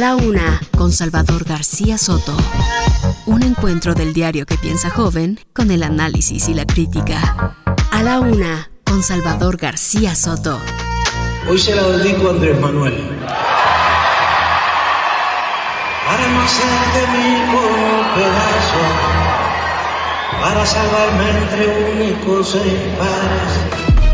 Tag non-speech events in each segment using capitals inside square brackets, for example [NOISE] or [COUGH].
la una, con Salvador García Soto. Un encuentro del diario que piensa joven con el análisis y la crítica. A la una, con Salvador García Soto. Hoy se la dedico a Andrés Manuel. Para no hacerte mil por pedazo, para salvarme entre únicos e impares.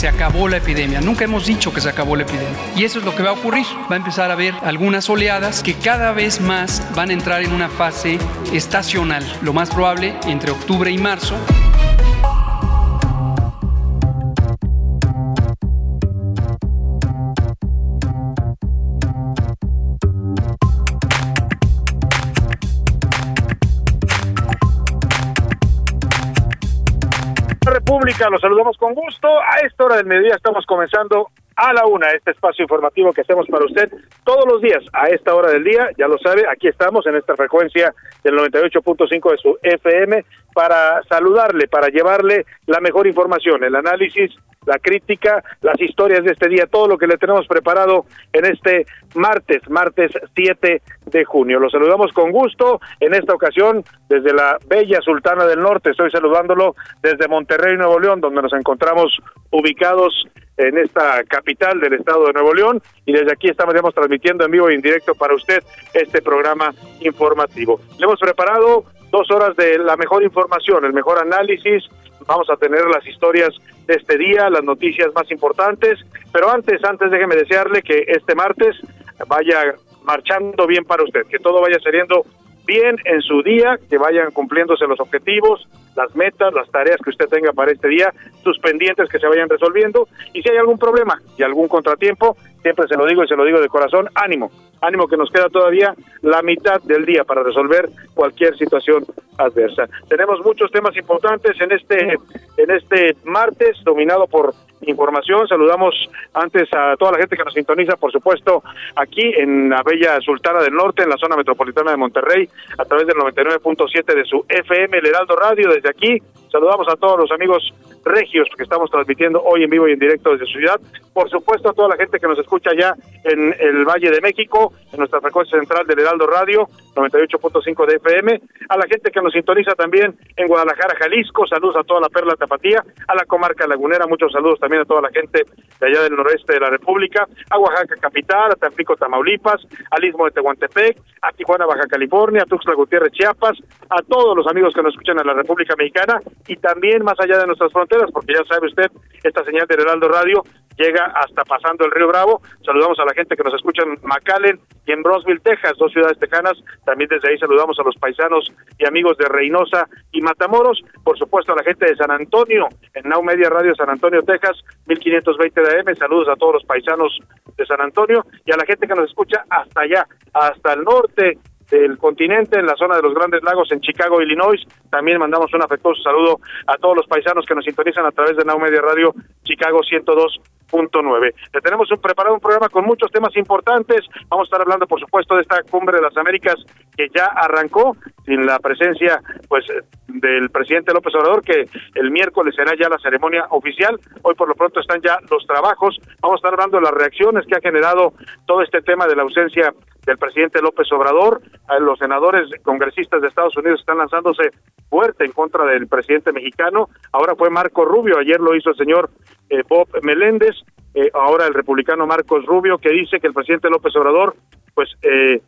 Se acabó la epidemia. Nunca hemos dicho que se acabó la epidemia. Y eso es lo que va a ocurrir. Va a empezar a haber algunas oleadas que cada vez más van a entrar en una fase estacional. Lo más probable entre octubre y marzo. Los saludamos con gusto. A esta hora del mediodía estamos comenzando a la una este espacio informativo que hacemos para usted todos los días a esta hora del día. Ya lo sabe, aquí estamos en esta frecuencia del 98.5 de su FM para saludarle, para llevarle la mejor información, el análisis, la crítica, las historias de este día, todo lo que le tenemos preparado en este martes, martes 7 de junio. Los saludamos con gusto en esta ocasión desde la bella Sultana del Norte. Estoy saludándolo desde Monterrey, Nuevo León, donde nos encontramos ubicados en esta capital del estado de Nuevo León y desde aquí estamos transmitiendo en vivo e en directo para usted este programa informativo. Le hemos preparado dos horas de la mejor información, el mejor análisis, vamos a tener las historias de este día, las noticias más importantes, pero antes, antes déjeme desearle que este martes vaya marchando bien para usted, que todo vaya saliendo bien en su día, que vayan cumpliéndose los objetivos, las metas, las tareas que usted tenga para este día, sus pendientes que se vayan resolviendo. Y si hay algún problema y algún contratiempo, siempre se lo digo y se lo digo de corazón, ánimo, ánimo que nos queda todavía la mitad del día para resolver cualquier situación adversa. Tenemos muchos temas importantes en este en este martes dominado por información. Saludamos antes a toda la gente que nos sintoniza, por supuesto, aquí en la bella Sultana del Norte, en la zona metropolitana de Monterrey, a través del 99.7 de su FM, el Heraldo Radio. Desde aquí saludamos a todos los amigos regios que estamos transmitiendo hoy en vivo y en directo desde su ciudad. Por supuesto, a toda la gente que nos escucha ya en el Valle de México, en nuestra frecuencia central del Heraldo Radio, 98.5 de FM. A la gente que nos sintoniza también en Guadalajara, Jalisco. Saludos a toda la Perla Tapatía, a la comarca lagunera. Muchos saludos también a toda la gente de allá del noroeste de la República, a Oaxaca capital, a Tampico, Tamaulipas, al Istmo de Tehuantepec, a Tijuana, Baja California, a Tuxtla Gutiérrez, Chiapas, a todos los amigos que nos escuchan en la República Mexicana y también más allá de nuestras fronteras, porque ya sabe usted, esta señal del Heraldo Radio llega hasta pasando el Río Bravo. Saludamos a la gente que nos escucha en McAllen y en Brownsville, Texas, dos ciudades tejanas. También desde ahí saludamos a los paisanos y amigos de Reynosa y Matamoros. Por supuesto a la gente de San Antonio, en Now Media Radio San Antonio, Texas, 1520 de AM. Saludos a todos los paisanos de San Antonio y a la gente que nos escucha hasta allá, hasta el norte del continente, en la zona de los Grandes Lagos, en Chicago, Illinois. También mandamos un afectuoso saludo a todos los paisanos que nos sintonizan a través de Now Media Radio Chicago 102.9. Le tenemos un, preparado un programa con muchos temas importantes. Vamos a estar hablando, por supuesto, de esta cumbre de las Américas que ya arrancó sin la presencia, pues, del presidente López Obrador, que el miércoles será ya la ceremonia oficial. Hoy, por lo pronto, están ya los trabajos. Vamos a estar hablando de las reacciones que ha generado todo este tema de la ausencia del presidente López Obrador. Los senadores congresistas de Estados Unidos están lanzándose fuerte en contra del presidente mexicano. Ahora fue Marco Rubio, ayer lo hizo el señor eh, Bob Meléndez, eh, ahora el republicano Marcos Rubio, que dice que el presidente López Obrador, pues, eh,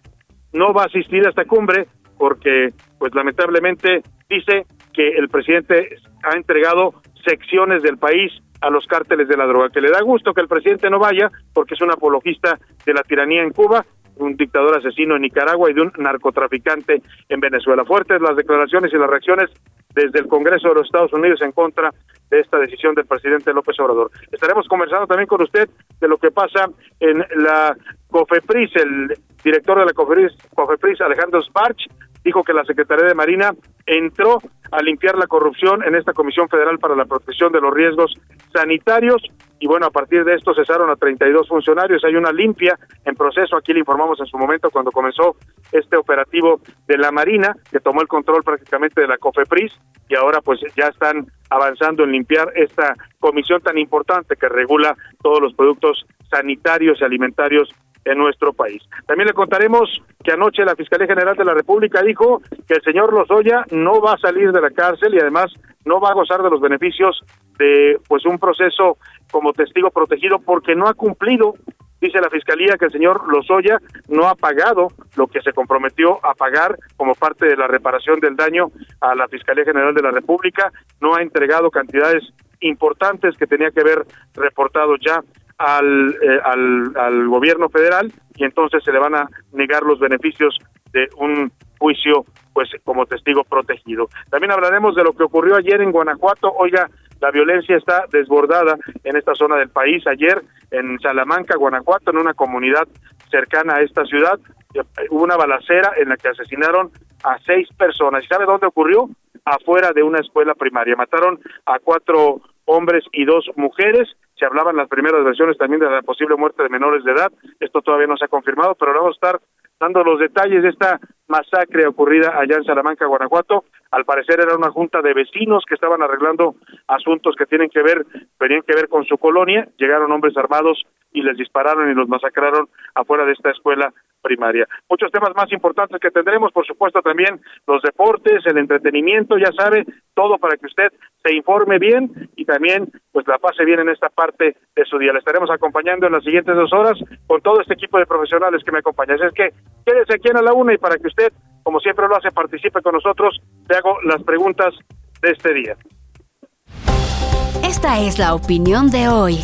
no va a asistir a esta cumbre porque, pues, lamentablemente dice que el presidente ha entregado secciones del país a los cárteles de la droga, que le da gusto que el presidente no vaya porque es un apologista de la tiranía en Cuba, un dictador asesino en Nicaragua y de un narcotraficante en Venezuela. Fuertes las declaraciones y las reacciones desde el Congreso de los Estados Unidos en contra de esta decisión del presidente López Obrador. Estaremos conversando también con usted de lo que pasa en la COFEPRIS, el director de la COFEPRIS, COFEPRIS Alejandro Sparch, dijo que la Secretaría de Marina entró a limpiar la corrupción en esta Comisión Federal para la Protección de los Riesgos Sanitarios y bueno, a partir de esto cesaron a 32 funcionarios. Hay una limpia en proceso, aquí le informamos en su momento cuando comenzó este operativo de la Marina, que tomó el control prácticamente de la COFEPRIS y ahora pues ya están avanzando en limpiar esta comisión tan importante que regula todos los productos sanitarios y alimentarios en nuestro país. También le contaremos que anoche la Fiscalía General de la República dijo que el señor Lozoya no va a salir de la cárcel y además no va a gozar de los beneficios de pues un proceso como testigo protegido porque no ha cumplido dice la fiscalía que el señor Lozoya no ha pagado lo que se comprometió a pagar como parte de la reparación del daño a la Fiscalía General de la República, no ha entregado cantidades importantes que tenía que haber reportado ya al, eh, al, al gobierno federal y entonces se le van a negar los beneficios de un juicio pues como testigo protegido. También hablaremos de lo que ocurrió ayer en Guanajuato. Oiga, la violencia está desbordada en esta zona del país. Ayer en Salamanca, Guanajuato, en una comunidad cercana a esta ciudad, hubo una balacera en la que asesinaron a seis personas. ¿Y sabe dónde ocurrió? Afuera de una escuela primaria. Mataron a cuatro hombres y dos mujeres. Se hablaban las primeras versiones también de la posible muerte de menores de edad. Esto todavía no se ha confirmado, pero vamos a estar dando los detalles de esta masacre ocurrida allá en Salamanca, Guanajuato. Al parecer era una junta de vecinos que estaban arreglando asuntos que tienen que ver, tenían que ver con su colonia. Llegaron hombres armados y les dispararon y los masacraron afuera de esta escuela primaria. Muchos temas más importantes que tendremos, por supuesto también los deportes, el entretenimiento, ya sabe, todo para que usted se informe bien y también pues la pase bien en esta parte de su día. Le estaremos acompañando en las siguientes dos horas con todo este equipo de profesionales que me acompañan. es que quédese aquí en la una y para que usted, como siempre lo hace, participe con nosotros, le hago las preguntas de este día. Esta es la opinión de hoy.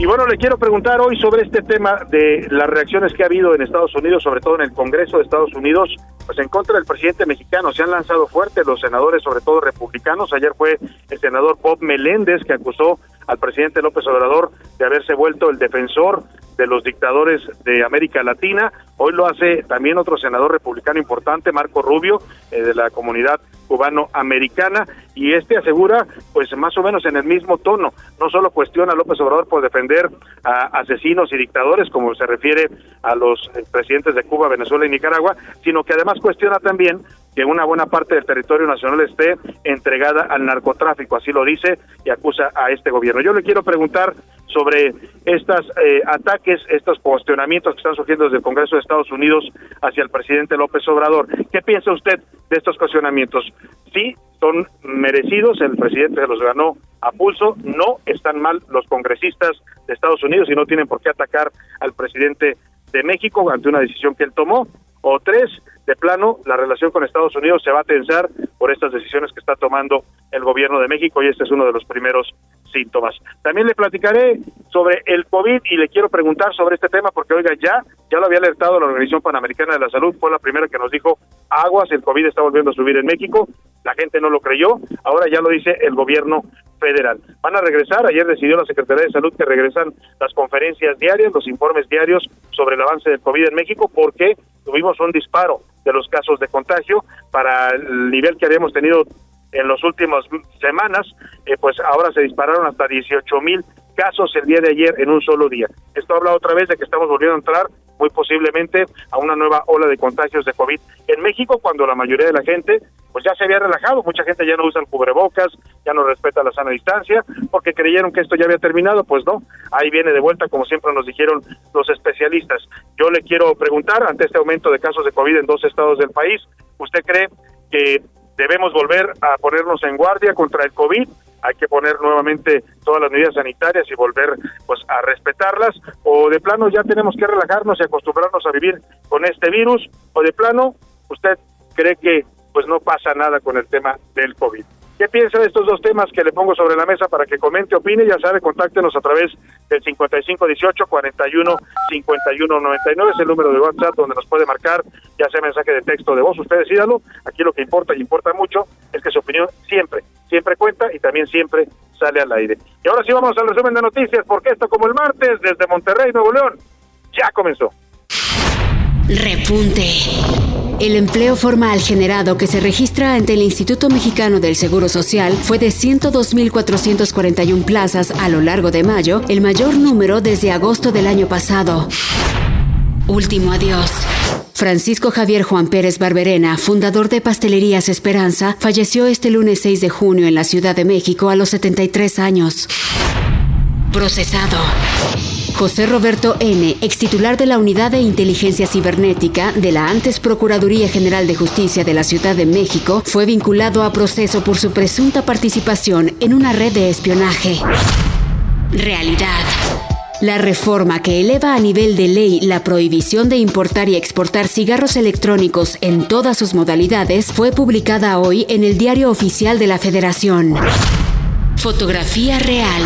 Y bueno, le quiero preguntar hoy sobre este tema de las reacciones que ha habido en Estados Unidos, sobre todo en el Congreso de Estados Unidos, pues en contra del presidente mexicano. Se han lanzado fuerte los senadores, sobre todo republicanos. Ayer fue el senador Bob Meléndez que acusó al presidente López Obrador de haberse vuelto el defensor de los dictadores de América Latina. Hoy lo hace también otro senador republicano importante, Marco Rubio, eh, de la comunidad cubano-americana, y este asegura, pues más o menos en el mismo tono, no solo cuestiona a López Obrador por defender a asesinos y dictadores, como se refiere a los presidentes de Cuba, Venezuela y Nicaragua, sino que además cuestiona también que una buena parte del territorio nacional esté entregada al narcotráfico, así lo dice y acusa a este gobierno. Yo le quiero preguntar sobre estos eh, ataques, estos cuestionamientos que están surgiendo desde el Congreso de Estados Unidos hacia el presidente López Obrador. ¿Qué piensa usted de estos cuestionamientos? Sí, son merecidos, el presidente se los ganó a pulso, no están mal los congresistas de Estados Unidos y no tienen por qué atacar al presidente de México ante una decisión que él tomó. O tres, de plano, la relación con Estados Unidos se va a tensar por estas decisiones que está tomando el gobierno de México y este es uno de los primeros síntomas. También le platicaré sobre el COVID y le quiero preguntar sobre este tema porque, oiga, ya, ya lo había alertado la Organización Panamericana de la Salud, fue la primera que nos dijo, aguas, el COVID está volviendo a subir en México, la gente no lo creyó, ahora ya lo dice el gobierno federal. Van a regresar, ayer decidió la Secretaría de Salud que regresan las conferencias diarias, los informes diarios sobre el avance del COVID en México porque tuvimos un disparo de los casos de contagio para el nivel que habíamos tenido en las últimas semanas, eh, pues ahora se dispararon hasta 18 mil casos el día de ayer en un solo día. Esto habla otra vez de que estamos volviendo a entrar muy posiblemente a una nueva ola de contagios de COVID en México cuando la mayoría de la gente pues ya se había relajado, mucha gente ya no usa el cubrebocas, ya no respeta la sana distancia, porque creyeron que esto ya había terminado, pues no, ahí viene de vuelta como siempre nos dijeron los especialistas. Yo le quiero preguntar, ante este aumento de casos de COVID en dos estados del país, ¿usted cree que debemos volver a ponernos en guardia contra el COVID? Hay que poner nuevamente todas las medidas sanitarias y volver pues a respetarlas o de plano ya tenemos que relajarnos y acostumbrarnos a vivir con este virus o de plano usted cree que pues no pasa nada con el tema del COVID. ¿Qué piensa de estos dos temas que le pongo sobre la mesa para que comente, opine? Ya sabe, contáctenos a través del 5518 41 51 99, es el número de WhatsApp donde nos puede marcar, ya sea mensaje de texto de voz, usted decídalo. Aquí lo que importa y importa mucho es que su opinión siempre, siempre cuenta y también siempre sale al aire. Y ahora sí vamos al resumen de noticias, porque esto como el martes desde Monterrey, Nuevo León, ya comenzó. Repunte. El empleo formal generado que se registra ante el Instituto Mexicano del Seguro Social fue de 102.441 plazas a lo largo de mayo, el mayor número desde agosto del año pasado. Último adiós. Francisco Javier Juan Pérez Barberena, fundador de Pastelerías Esperanza, falleció este lunes 6 de junio en la Ciudad de México a los 73 años. Procesado. José Roberto N., ex titular de la Unidad de Inteligencia Cibernética de la antes Procuraduría General de Justicia de la Ciudad de México, fue vinculado a proceso por su presunta participación en una red de espionaje. Realidad. La reforma que eleva a nivel de ley la prohibición de importar y exportar cigarros electrónicos en todas sus modalidades fue publicada hoy en el Diario Oficial de la Federación. Fotografía real.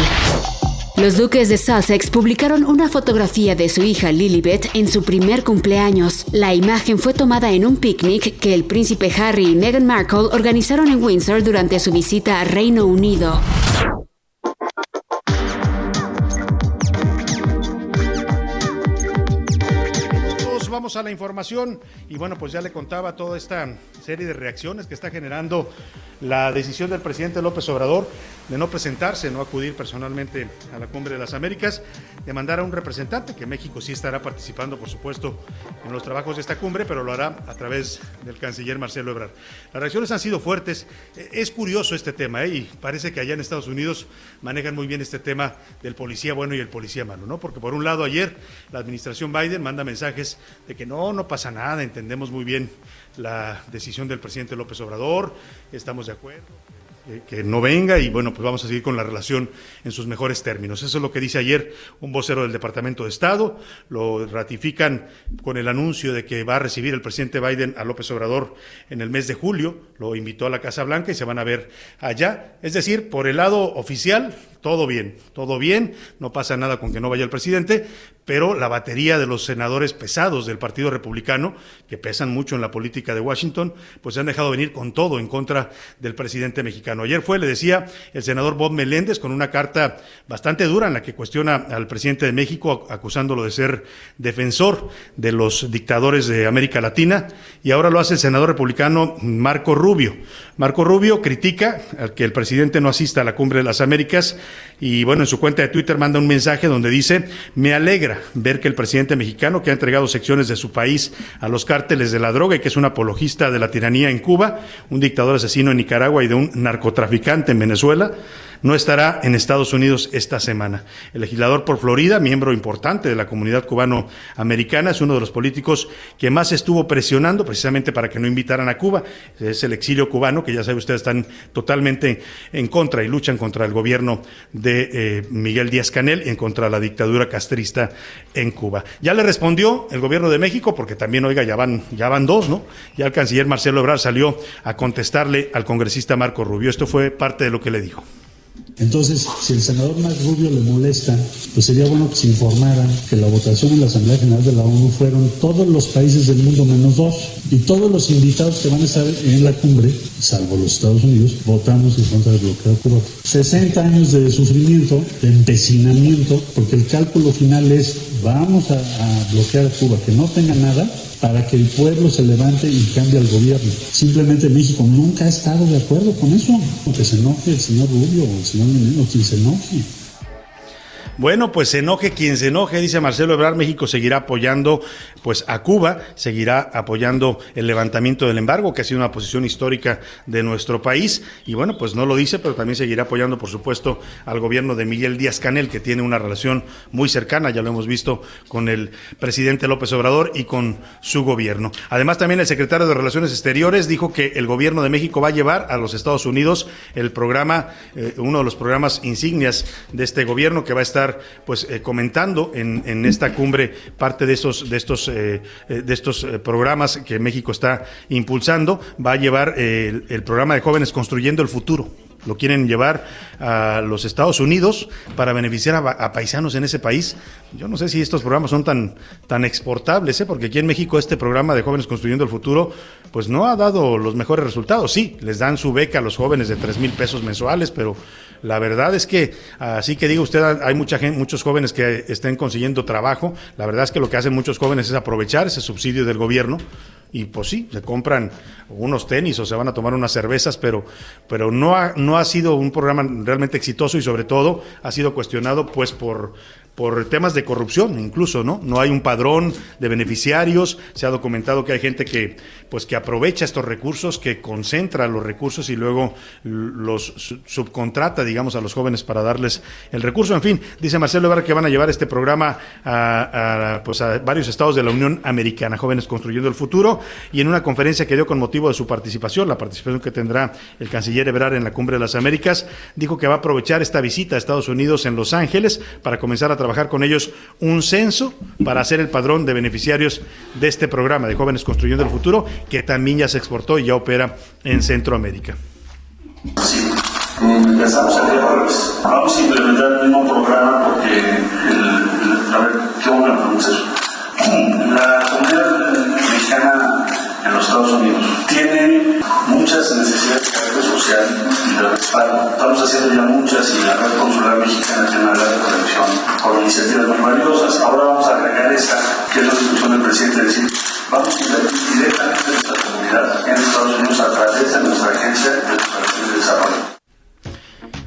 Los duques de Sussex publicaron una fotografía de su hija Lilibet en su primer cumpleaños. La imagen fue tomada en un picnic que el príncipe Harry y Meghan Markle organizaron en Windsor durante su visita a Reino Unido. A la información y bueno, pues ya le contaba toda esta serie de reacciones que está generando la decisión del presidente López Obrador de no presentarse, no acudir personalmente a la Cumbre de las Américas, de mandar a un representante, que México sí estará participando, por supuesto, en los trabajos de esta cumbre, pero lo hará a través del canciller Marcelo Ebrard. Las reacciones han sido fuertes. Es curioso este tema, ¿eh? y parece que allá en Estados Unidos manejan muy bien este tema del policía bueno y el policía malo, ¿no? Porque por un lado ayer la administración Biden manda mensajes de que no, no pasa nada, entendemos muy bien la decisión del presidente López Obrador, estamos de acuerdo que no venga y bueno, pues vamos a seguir con la relación en sus mejores términos. Eso es lo que dice ayer un vocero del Departamento de Estado. Lo ratifican con el anuncio de que va a recibir el presidente Biden a López Obrador en el mes de julio. Lo invitó a la Casa Blanca y se van a ver allá. Es decir, por el lado oficial, todo bien, todo bien, no pasa nada con que no vaya el presidente, pero la batería de los senadores pesados del Partido Republicano, que pesan mucho en la política de Washington, pues se han dejado venir con todo en contra del presidente mexicano. Ayer fue, le decía, el senador Bob Meléndez con una carta bastante dura en la que cuestiona al presidente de México, acusándolo de ser defensor de los dictadores de América Latina, y ahora lo hace el senador republicano Marco Rubio. Marco Rubio critica que el presidente no asista a la cumbre de las Américas y bueno, en su cuenta de Twitter manda un mensaje donde dice, me alegra ver que el presidente mexicano que ha entregado secciones de su país a los cárteles de la droga y que es un apologista de la tiranía en Cuba, un dictador asesino en Nicaragua y de un narcotraficante en Venezuela, no estará en Estados Unidos esta semana. El legislador por Florida, miembro importante de la comunidad cubano-americana, es uno de los políticos que más estuvo presionando precisamente para que no invitaran a Cuba. Es el exilio cubano, que ya sabe usted, están totalmente en contra y luchan contra el gobierno de eh, Miguel Díaz Canel en contra de la dictadura castrista en Cuba. Ya le respondió el gobierno de México, porque también, oiga, ya van, ya van dos, ¿no? Ya el canciller Marcelo Ebrard salió a contestarle al congresista Marco Rubio. Esto fue parte de lo que le dijo. Entonces, si el senador Max Rubio le molesta, pues sería bueno que se informara que la votación en la Asamblea General de la ONU fueron todos los países del mundo menos dos. Y todos los invitados que van a estar en la cumbre, salvo los Estados Unidos, votamos en contra del bloqueo cubano. 60 años de sufrimiento, de empecinamiento, porque el cálculo final es vamos a, bloquear Cuba, que no tenga nada, para que el pueblo se levante y cambie al gobierno. Simplemente México nunca ha estado de acuerdo con eso. Que se enoje el señor Rubio o el señor Menino, quien se enoje. Bueno, pues se enoje quien se enoje, dice Marcelo Ebrard, México seguirá apoyando pues a Cuba, seguirá apoyando el levantamiento del embargo, que ha sido una posición histórica de nuestro país, y bueno, pues no lo dice, pero también seguirá apoyando, por supuesto, al gobierno de Miguel Díaz Canel, que tiene una relación muy cercana, ya lo hemos visto con el presidente López Obrador y con su gobierno. Además, también el secretario de Relaciones Exteriores dijo que el gobierno de México va a llevar a los Estados Unidos el programa, eh, uno de los programas insignias de este gobierno que va a estar pues eh, comentando en, en, esta cumbre parte de estos de estos eh, eh de estos eh, programas que México está impulsando va a llevar el, programa de jóvenes construyendo el futuro lo quieren llevar a los Estados Unidos para beneficiar a, paisanos en ese país. Yo no sé si estos programas son tan, tan exportables, porque aquí en México este programa de Jóvenes Construyendo el Futuro, pues no ha dado los mejores resultados. Sí, les dan su beca a los jóvenes de tres mil pesos mensuales, pero la verdad es que, así que diga usted, hay mucha gente, muchos jóvenes que estén consiguiendo trabajo. La verdad es que lo que hacen muchos jóvenes es aprovechar ese subsidio del gobierno y pues sí, se compran unos tenis o se van a tomar unas cervezas, pero, pero no, ha, no ha sido un programa realmente exitoso y sobre todo ha sido cuestionado pues por por temas de corrupción incluso, ¿no? No hay un padrón de beneficiarios, se ha documentado que hay gente que pues que aprovecha estos recursos, que concentra los recursos y luego los subcontrata, digamos, a los jóvenes para darles el recurso. En fin, dice Marcelo Ebrard que van a llevar este programa a, pues a varios estados de la Unión Americana, Jóvenes Construyendo el Futuro, y en una conferencia que dio con motivo de su participación, la participación que tendrá el canciller Ebrard en la Cumbre de las Américas, dijo que va a aprovechar esta visita a Estados Unidos en Los Ángeles para comenzar a trabajar con ellos un censo para hacer el padrón de beneficiarios de este programa de Jóvenes Construyendo el Futuro, que también ya se exportó y ya opera en Centroamérica. Sí, empezamos día jueves. Vamos a implementar el mismo programa porque, el, a ver, ¿qué bueno preguntas eso? La comunidad mexicana en los Estados Unidos tiene muchas necesidades de carácter social y de. Estamos haciendo ya muchas y la red consular mexicana tiene una gran conexión con iniciativas muy valiosas. Ahora vamos a agregar esta, que es la instrucción del presidente, de decir, vamos a invertir directamente en nuestra comunidad en Estados Unidos a través de nuestra agencia de cooperación de desarrollo.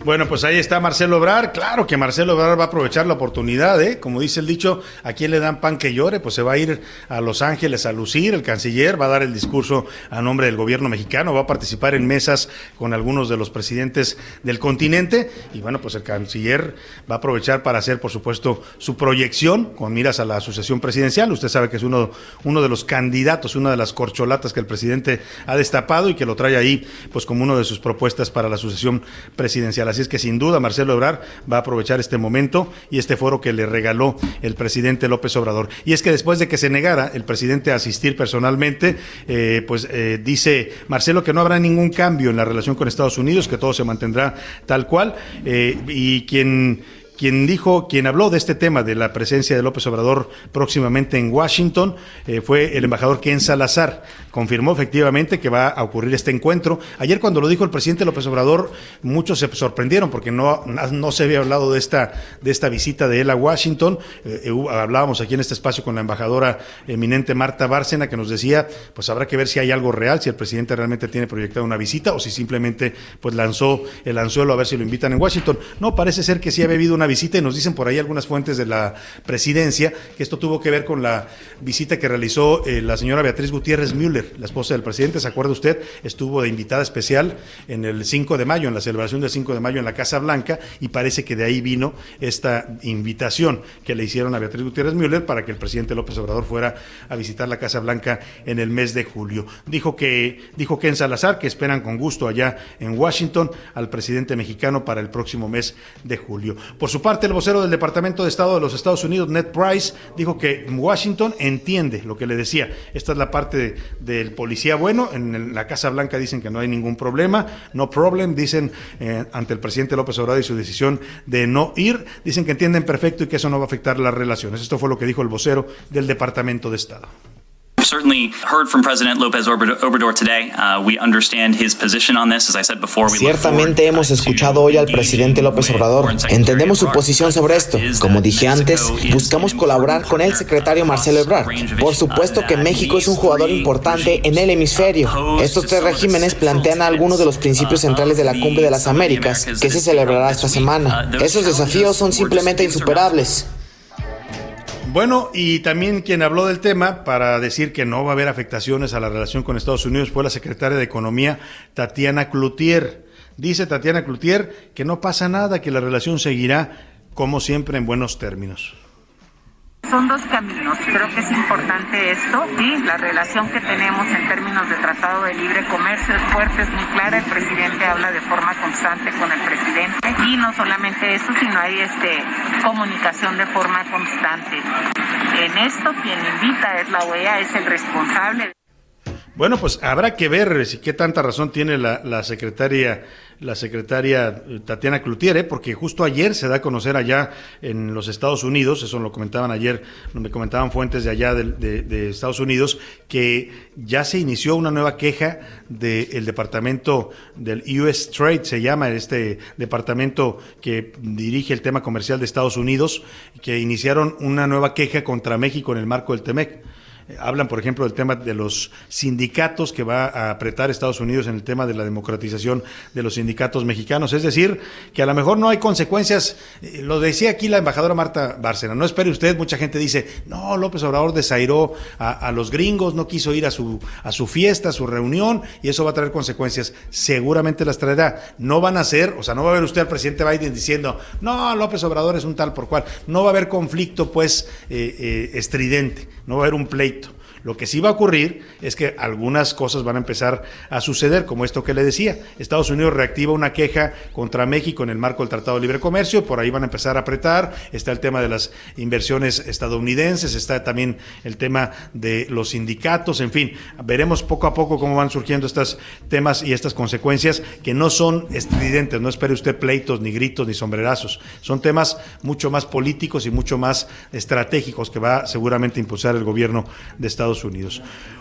Bueno, pues ahí está Marcelo Obrar. Claro que Marcelo Obrar va a aprovechar la oportunidad, ¿eh? Como dice el dicho, a quien le dan pan que llore, pues se va a ir a Los Ángeles a lucir. El canciller va a dar el discurso a nombre del gobierno mexicano, va a participar en mesas con algunos de los presidentes del continente. Y bueno, pues el canciller va a aprovechar para hacer, por supuesto, su proyección con miras a la sucesión presidencial. Usted sabe que es uno, uno de los candidatos, una de las corcholatas que el presidente ha destapado y que lo trae ahí, pues como una de sus propuestas para la sucesión presidencial. Así es que sin duda Marcelo Ebrard va a aprovechar este momento y este foro que le regaló el presidente López Obrador. Y es que después de que se negara el presidente a asistir personalmente, eh, pues eh, dice Marcelo que no habrá ningún cambio en la relación con Estados Unidos, que todo se mantendrá tal cual. Eh, y quien dijo, quien habló de este tema de la presencia de López Obrador próximamente en Washington fue el embajador Ken Salazar. Confirmó efectivamente que va a ocurrir este encuentro. Ayer cuando lo dijo el presidente López Obrador, muchos se sorprendieron porque no, no se había hablado de esta, de esta visita de él a Washington. Eh, eh, hablábamos aquí en este espacio con la embajadora eminente Marta Bárcena que nos decía, pues habrá que ver si hay algo real, si el presidente realmente tiene proyectada una visita o si simplemente pues lanzó el anzuelo a ver si lo invitan en Washington. No, parece ser que sí ha habido una visita y nos dicen por ahí algunas fuentes de la presidencia que esto tuvo que ver con la visita que realizó eh, la señora Beatriz Gutiérrez Müller, la esposa del presidente. ¿Se acuerda usted? Estuvo de invitada especial en el 5 de mayo, en la celebración del 5 de mayo en la Casa Blanca y parece que de ahí vino esta invitación que le hicieron a Beatriz Gutiérrez Müller para que el presidente López Obrador fuera a visitar la Casa Blanca en el mes de julio. Dijo que dijo que en Salazar que esperan con gusto allá en Washington al presidente mexicano para el próximo mes de julio. Por su parte, el vocero del Departamento de Estado de los Estados Unidos, Ned Price, dijo que Washington entiende lo que le decía. Esta es la parte de, del policía bueno. En la Casa Blanca dicen que no hay ningún problema. No problem, dicen eh, ante el presidente López Obrador y su decisión de no ir. Dicen que entienden perfecto y que eso no va a afectar las relaciones. Esto fue lo que dijo el vocero del Departamento de Estado. Certainly heard from President López Obrador today. Uh, we understand his position on this. As I said before, we Ciertamente hemos escuchado hoy al presidente López Obrador. Entendemos su posición sobre esto. Como dije antes, buscamos colaborar con el secretario Marcelo Ebrard. Por supuesto que México es un jugador importante en el hemisferio. Estos tres regímenes plantean algunos de los principios centrales de la Cumbre de las Américas, que se celebrará esta semana. Esos desafíos son simplemente insuperables. Bueno, y también quien habló del tema para decir que no va a haber afectaciones a la relación con Estados Unidos fue la secretaria de Economía, Tatiana Cloutier. Dice Tatiana Cloutier que no pasa nada, que la relación seguirá como siempre en buenos términos. Son dos caminos. Creo que es importante esto. Sí, la relación que tenemos en términos de Tratado de Libre Comercio es fuerte, es muy clara. El presidente habla de forma constante con el presidente. Y no solamente eso, sino hay este, comunicación de forma constante. En esto, quien invita es la OEA, es el responsable. Bueno, pues habrá que ver si qué tanta razón tiene la, la secretaria la secretaria eh, Tatiana Cloutier, ¿eh? porque justo ayer se da a conocer allá en los Estados Unidos, eso lo comentaban ayer, me comentaban fuentes de allá de, Estados Unidos, que ya se inició una nueva queja del departamento del US Trade, se llama este departamento que dirige el tema comercial de Estados Unidos, que iniciaron una nueva queja contra México en el marco del TEMEC hablan, por ejemplo, del tema de los sindicatos que va a apretar Estados Unidos en el tema de la democratización de los sindicatos mexicanos. Es decir, que a lo mejor no hay consecuencias. Eh, lo decía aquí la embajadora Marta Bárcena. No espere usted, mucha gente dice, no, López Obrador desairó a, los gringos, no quiso ir a su, a su fiesta, a su reunión, y eso va a traer consecuencias. Seguramente las traerá. No van a ser, o sea, no va a ver usted al presidente Biden diciendo, no, López Obrador es un tal por cual. No va a haber conflicto, pues, eh, eh, estridente. No va a haber un pleito. Lo que sí va a ocurrir es que algunas cosas van a empezar a suceder, como esto que le decía. Estados Unidos reactiva una queja contra México en el marco del Tratado de Libre Comercio, por ahí van a empezar a apretar. Está el tema de las inversiones estadounidenses, está también el tema de los sindicatos, en fin, veremos poco a poco cómo van surgiendo estos temas y estas consecuencias que no son estridentes, no espere usted pleitos, ni gritos, ni sombrerazos. Son temas mucho más políticos y mucho más estratégicos que va seguramente a impulsar el gobierno de Estados Unidos.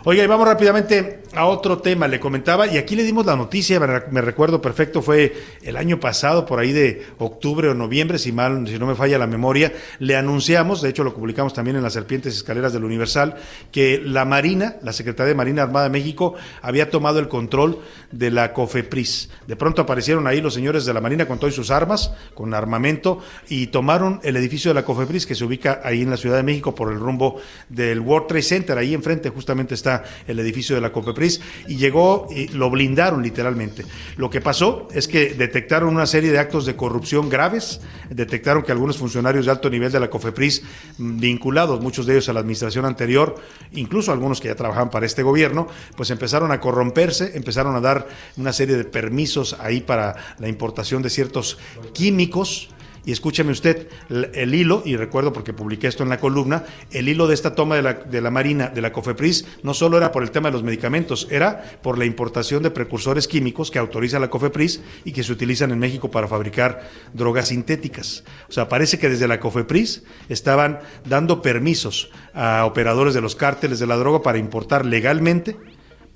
Oiga, y vamos rápidamente a otro tema. Le comentaba, y aquí le dimos la noticia, me recuerdo perfecto, fue el año pasado, por ahí de octubre o noviembre, si mal, si no me falla la memoria, le anunciamos, de hecho lo publicamos también en las serpientes escaleras del Universal, que la Marina, la Secretaría de Marina Armada de México, había tomado el control de la COFEPRIS. De pronto aparecieron ahí los señores de la Marina con todas sus armas, con armamento, y tomaron el edificio de la COFEPRIS, que se ubica ahí en la Ciudad de México por el rumbo del World Trade Center, ahí enfrente justamente está el edificio de la COFEPRIS, y llegó y lo blindaron literalmente. Lo que pasó es que detectaron una serie de actos de corrupción graves, detectaron que algunos funcionarios de alto nivel de la COFEPRIS, mm, vinculados, muchos de ellos a la administración anterior, incluso algunos que ya trabajaban para este gobierno, pues empezaron a corromperse, empezaron a dar una serie de permisos ahí para la importación de ciertos químicos y escúcheme usted, el hilo, y recuerdo porque publiqué esto en la columna, el hilo de esta toma de la, de la Marina, de la COFEPRIS, no solo era por el tema de los medicamentos, era por la importación de precursores químicos que autoriza la COFEPRIS y que se utilizan en México para fabricar drogas sintéticas. O sea, parece que desde la COFEPRIS estaban dando permisos a operadores de los cárteles de la droga para importar legalmente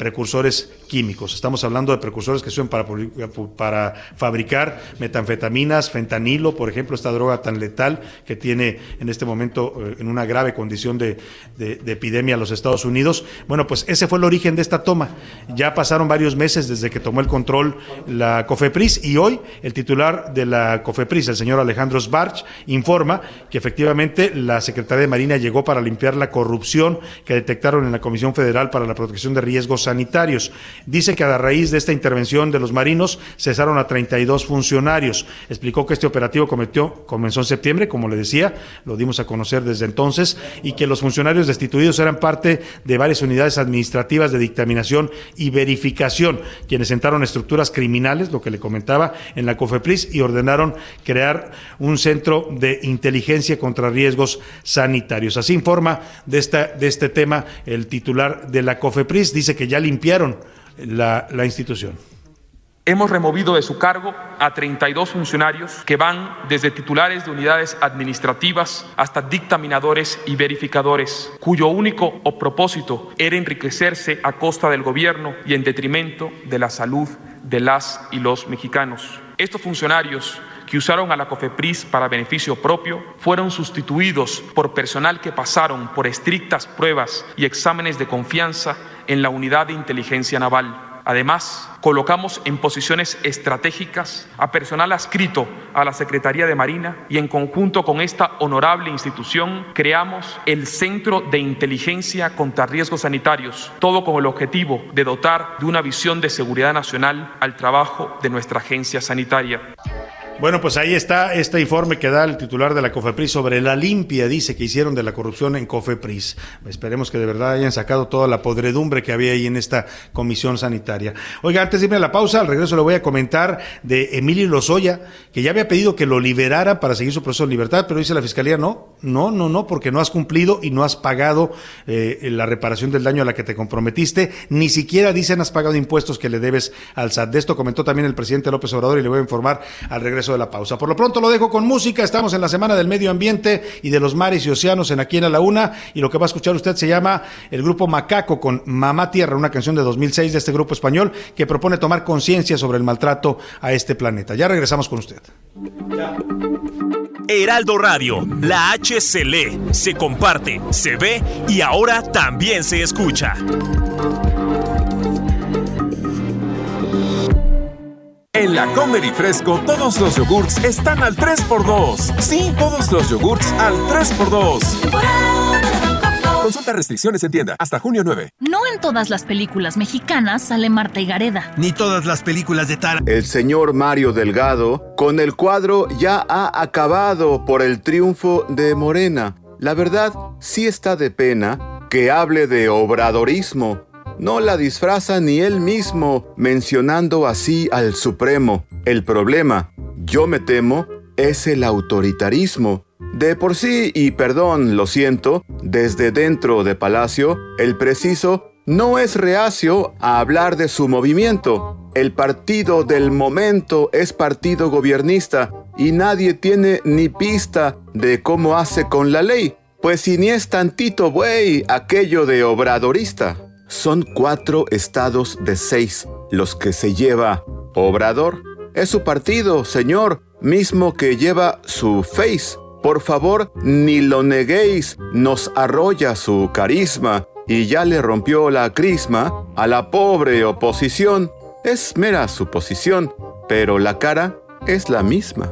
precursores químicos. Estamos hablando de precursores que son para, para fabricar metanfetaminas, fentanilo, por ejemplo, esta droga tan letal que tiene en este momento eh, en una grave condición de, de, epidemia los Estados Unidos. Bueno, pues ese fue el origen de esta toma. Ya pasaron varios meses desde que tomó el control la COFEPRIS y hoy el titular de la COFEPRIS, el señor Alejandro Sbarch, informa que efectivamente la Secretaría de Marina llegó para limpiar la corrupción que detectaron en la Comisión Federal para la Protección de Riesgos sanitarios. Dice que a raíz de esta intervención de los marinos cesaron a 32 funcionarios. Explicó que este operativo comenzó en septiembre, como le decía, lo dimos a conocer desde entonces, y que los funcionarios destituidos eran parte de varias unidades administrativas de dictaminación y verificación, quienes sentaron estructuras criminales, lo que le comentaba, en la COFEPRIS y ordenaron crear un centro de inteligencia contra riesgos sanitarios. Así informa de, esta, de este tema el titular de la COFEPRIS, dice que ya limpiaron la, institución. Hemos removido de su cargo a 32 funcionarios que van desde titulares de unidades administrativas hasta dictaminadores y verificadores, cuyo único propósito era enriquecerse a costa del gobierno y en detrimento de la salud de las y los mexicanos. Estos funcionarios que usaron a la COFEPRIS para beneficio propio fueron sustituidos por personal que pasaron por estrictas pruebas y exámenes de confianza en la unidad de inteligencia naval. Además, colocamos en posiciones estratégicas a personal adscrito a la Secretaría de Marina y en conjunto con esta honorable institución creamos el Centro de Inteligencia contra Riesgos Sanitarios, todo con el objetivo de dotar de una visión de seguridad nacional al trabajo de nuestra agencia sanitaria. Bueno, pues ahí está este informe que da el titular de la COFEPRIS sobre la limpia, dice, que hicieron de la corrupción en COFEPRIS. Esperemos que de verdad hayan sacado toda la podredumbre que había ahí en esta comisión sanitaria. Oiga, antes de irme a la pausa, al regreso le voy a comentar de Emilio Lozoya, que ya había pedido que lo liberara para seguir su proceso de libertad, pero dice la Fiscalía, no, no, no, no, porque no has cumplido y no has pagado eh, la reparación del daño a la que te comprometiste, ni siquiera dicen has pagado impuestos que le debes al SAT. De esto comentó también el presidente López Obrador y le voy a informar al regreso de la pausa. Por lo pronto lo dejo con música. Estamos en la Semana del Medio Ambiente y de los Mares y Océanos en Aquí en la Una. Y lo que va a escuchar usted se llama el grupo Macaco con Mamá Tierra, una canción de 2006 de este grupo español que propone tomar conciencia sobre el maltrato a este planeta. Ya regresamos con usted. Heraldo Radio, la H se lee, se comparte, se ve y ahora también se escucha. En la Comer y Fresco todos los yogurts están al 3x2. Sí, todos los yogurts al 3x2. Consulta restricciones en tienda hasta junio 9. No en todas las películas mexicanas sale Marta y Gareda. Ni todas las películas de Tara. El señor Mario Delgado con el cuadro ya ha acabado por el triunfo de Morena. La verdad, sí está de pena que hable de obradorismo no la disfraza ni él mismo, mencionando así al Supremo. El problema, yo me temo, es el autoritarismo. De por sí, y perdón, lo siento, desde dentro de Palacio, el preciso no es reacio a hablar de su movimiento. El partido del momento es partido gobernista y nadie tiene ni pista de cómo hace con la ley, pues si ni es tantito buey aquello de obradorista. Son cuatro estados de seis los que se lleva Obrador. Es su partido, señor, mismo que lleva su face. Por favor, ni lo neguéis, nos arrolla su carisma y ya le rompió la crisma a la pobre oposición. Es mera suposición, pero la cara es la misma.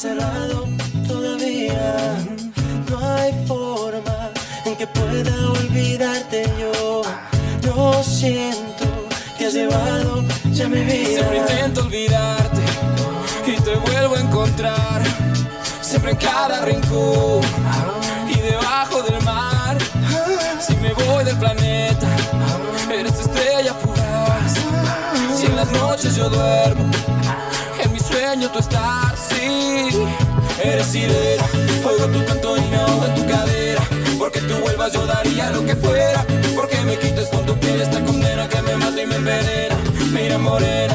Cerrado todavía. No hay forma en que pueda olvidarte yo. No siento que has llevado ya mi vida. Siempre intento olvidarte y te vuelvo a encontrar. Siempre en cada rincón y debajo del mar. Si me voy del planeta, eres estrella fugaz. Si en las noches yo duermo sueño tú estás, sí. Eres sirena, oigo tu canto y me ahogo en tu cadera. Porque tú vuelvas yo daría lo que fuera. Porque me quites con tu piel esta condena que me mata y me envenena. Mira morena,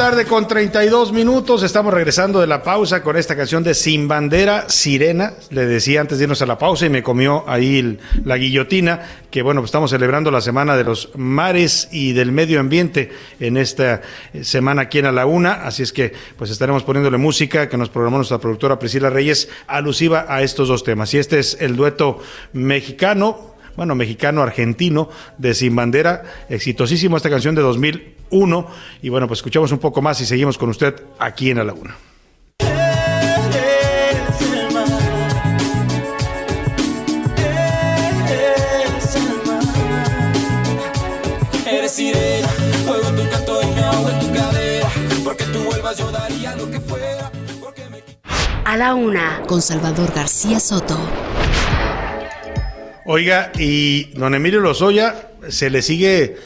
Tarde con 32 minutos, estamos regresando de la pausa con esta canción de Sin Bandera, Sirena. Le decía antes de irnos a la pausa y me comió ahí la guillotina, que bueno, pues estamos celebrando la Semana de los Mares y del Medio Ambiente en esta eh, semana aquí en A la Una, así es que pues estaremos poniéndole música que nos programó nuestra productora Priscila Reyes alusiva a estos dos temas. Y este es el dueto mexicano, bueno, mexicano-argentino de Sin Bandera, exitosísimo esta canción de 1. Y bueno, pues escuchamos un poco más y seguimos con usted aquí en La Laguna. A la una, con Salvador García Soto. Oiga, y don Emilio Lozoya se le sigue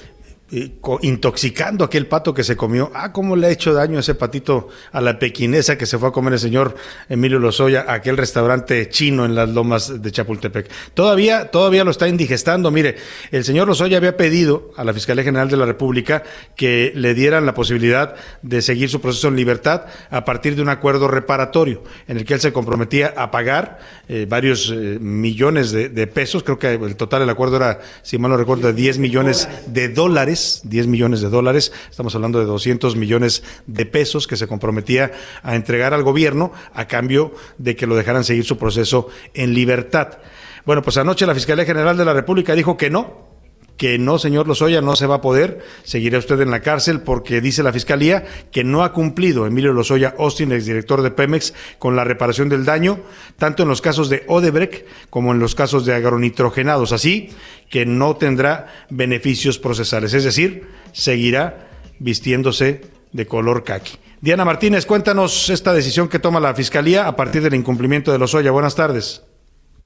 intoxicando aquel pato que se comió. Ah, cómo le ha hecho daño ese patito a la pequinesa que se fue a comer el señor Emilio Lozoya a aquel restaurante chino en las lomas de Chapultepec. Todavía, todavía lo está indigestando. Mire, el señor Lozoya había pedido a la Fiscalía General de la República que le dieran la posibilidad de seguir su proceso en libertad a partir de un acuerdo reparatorio en el que él se comprometía a pagar eh, varios eh, millones de, de pesos. Creo que el total del acuerdo era, si mal no recuerdo, de 10 millones de dólares 10 millones de dólares, estamos hablando de 200 millones de pesos que se comprometía a entregar al gobierno a cambio de que lo dejaran seguir su proceso en libertad. Bueno, pues anoche la Fiscalía General de la República dijo que no, que no, señor Lozoya, no se va a poder, seguirá usted en la cárcel porque dice la Fiscalía que no ha cumplido Emilio Lozoya Austin, exdirector de Pemex, con la reparación del daño, tanto en los casos de Odebrecht como en los casos de agronitrogenados, así que no tendrá beneficios procesales, es decir, seguirá vistiéndose de color caqui. Diana Martínez, cuéntanos esta decisión que toma la Fiscalía a partir del incumplimiento de Lozoya. Buenas tardes.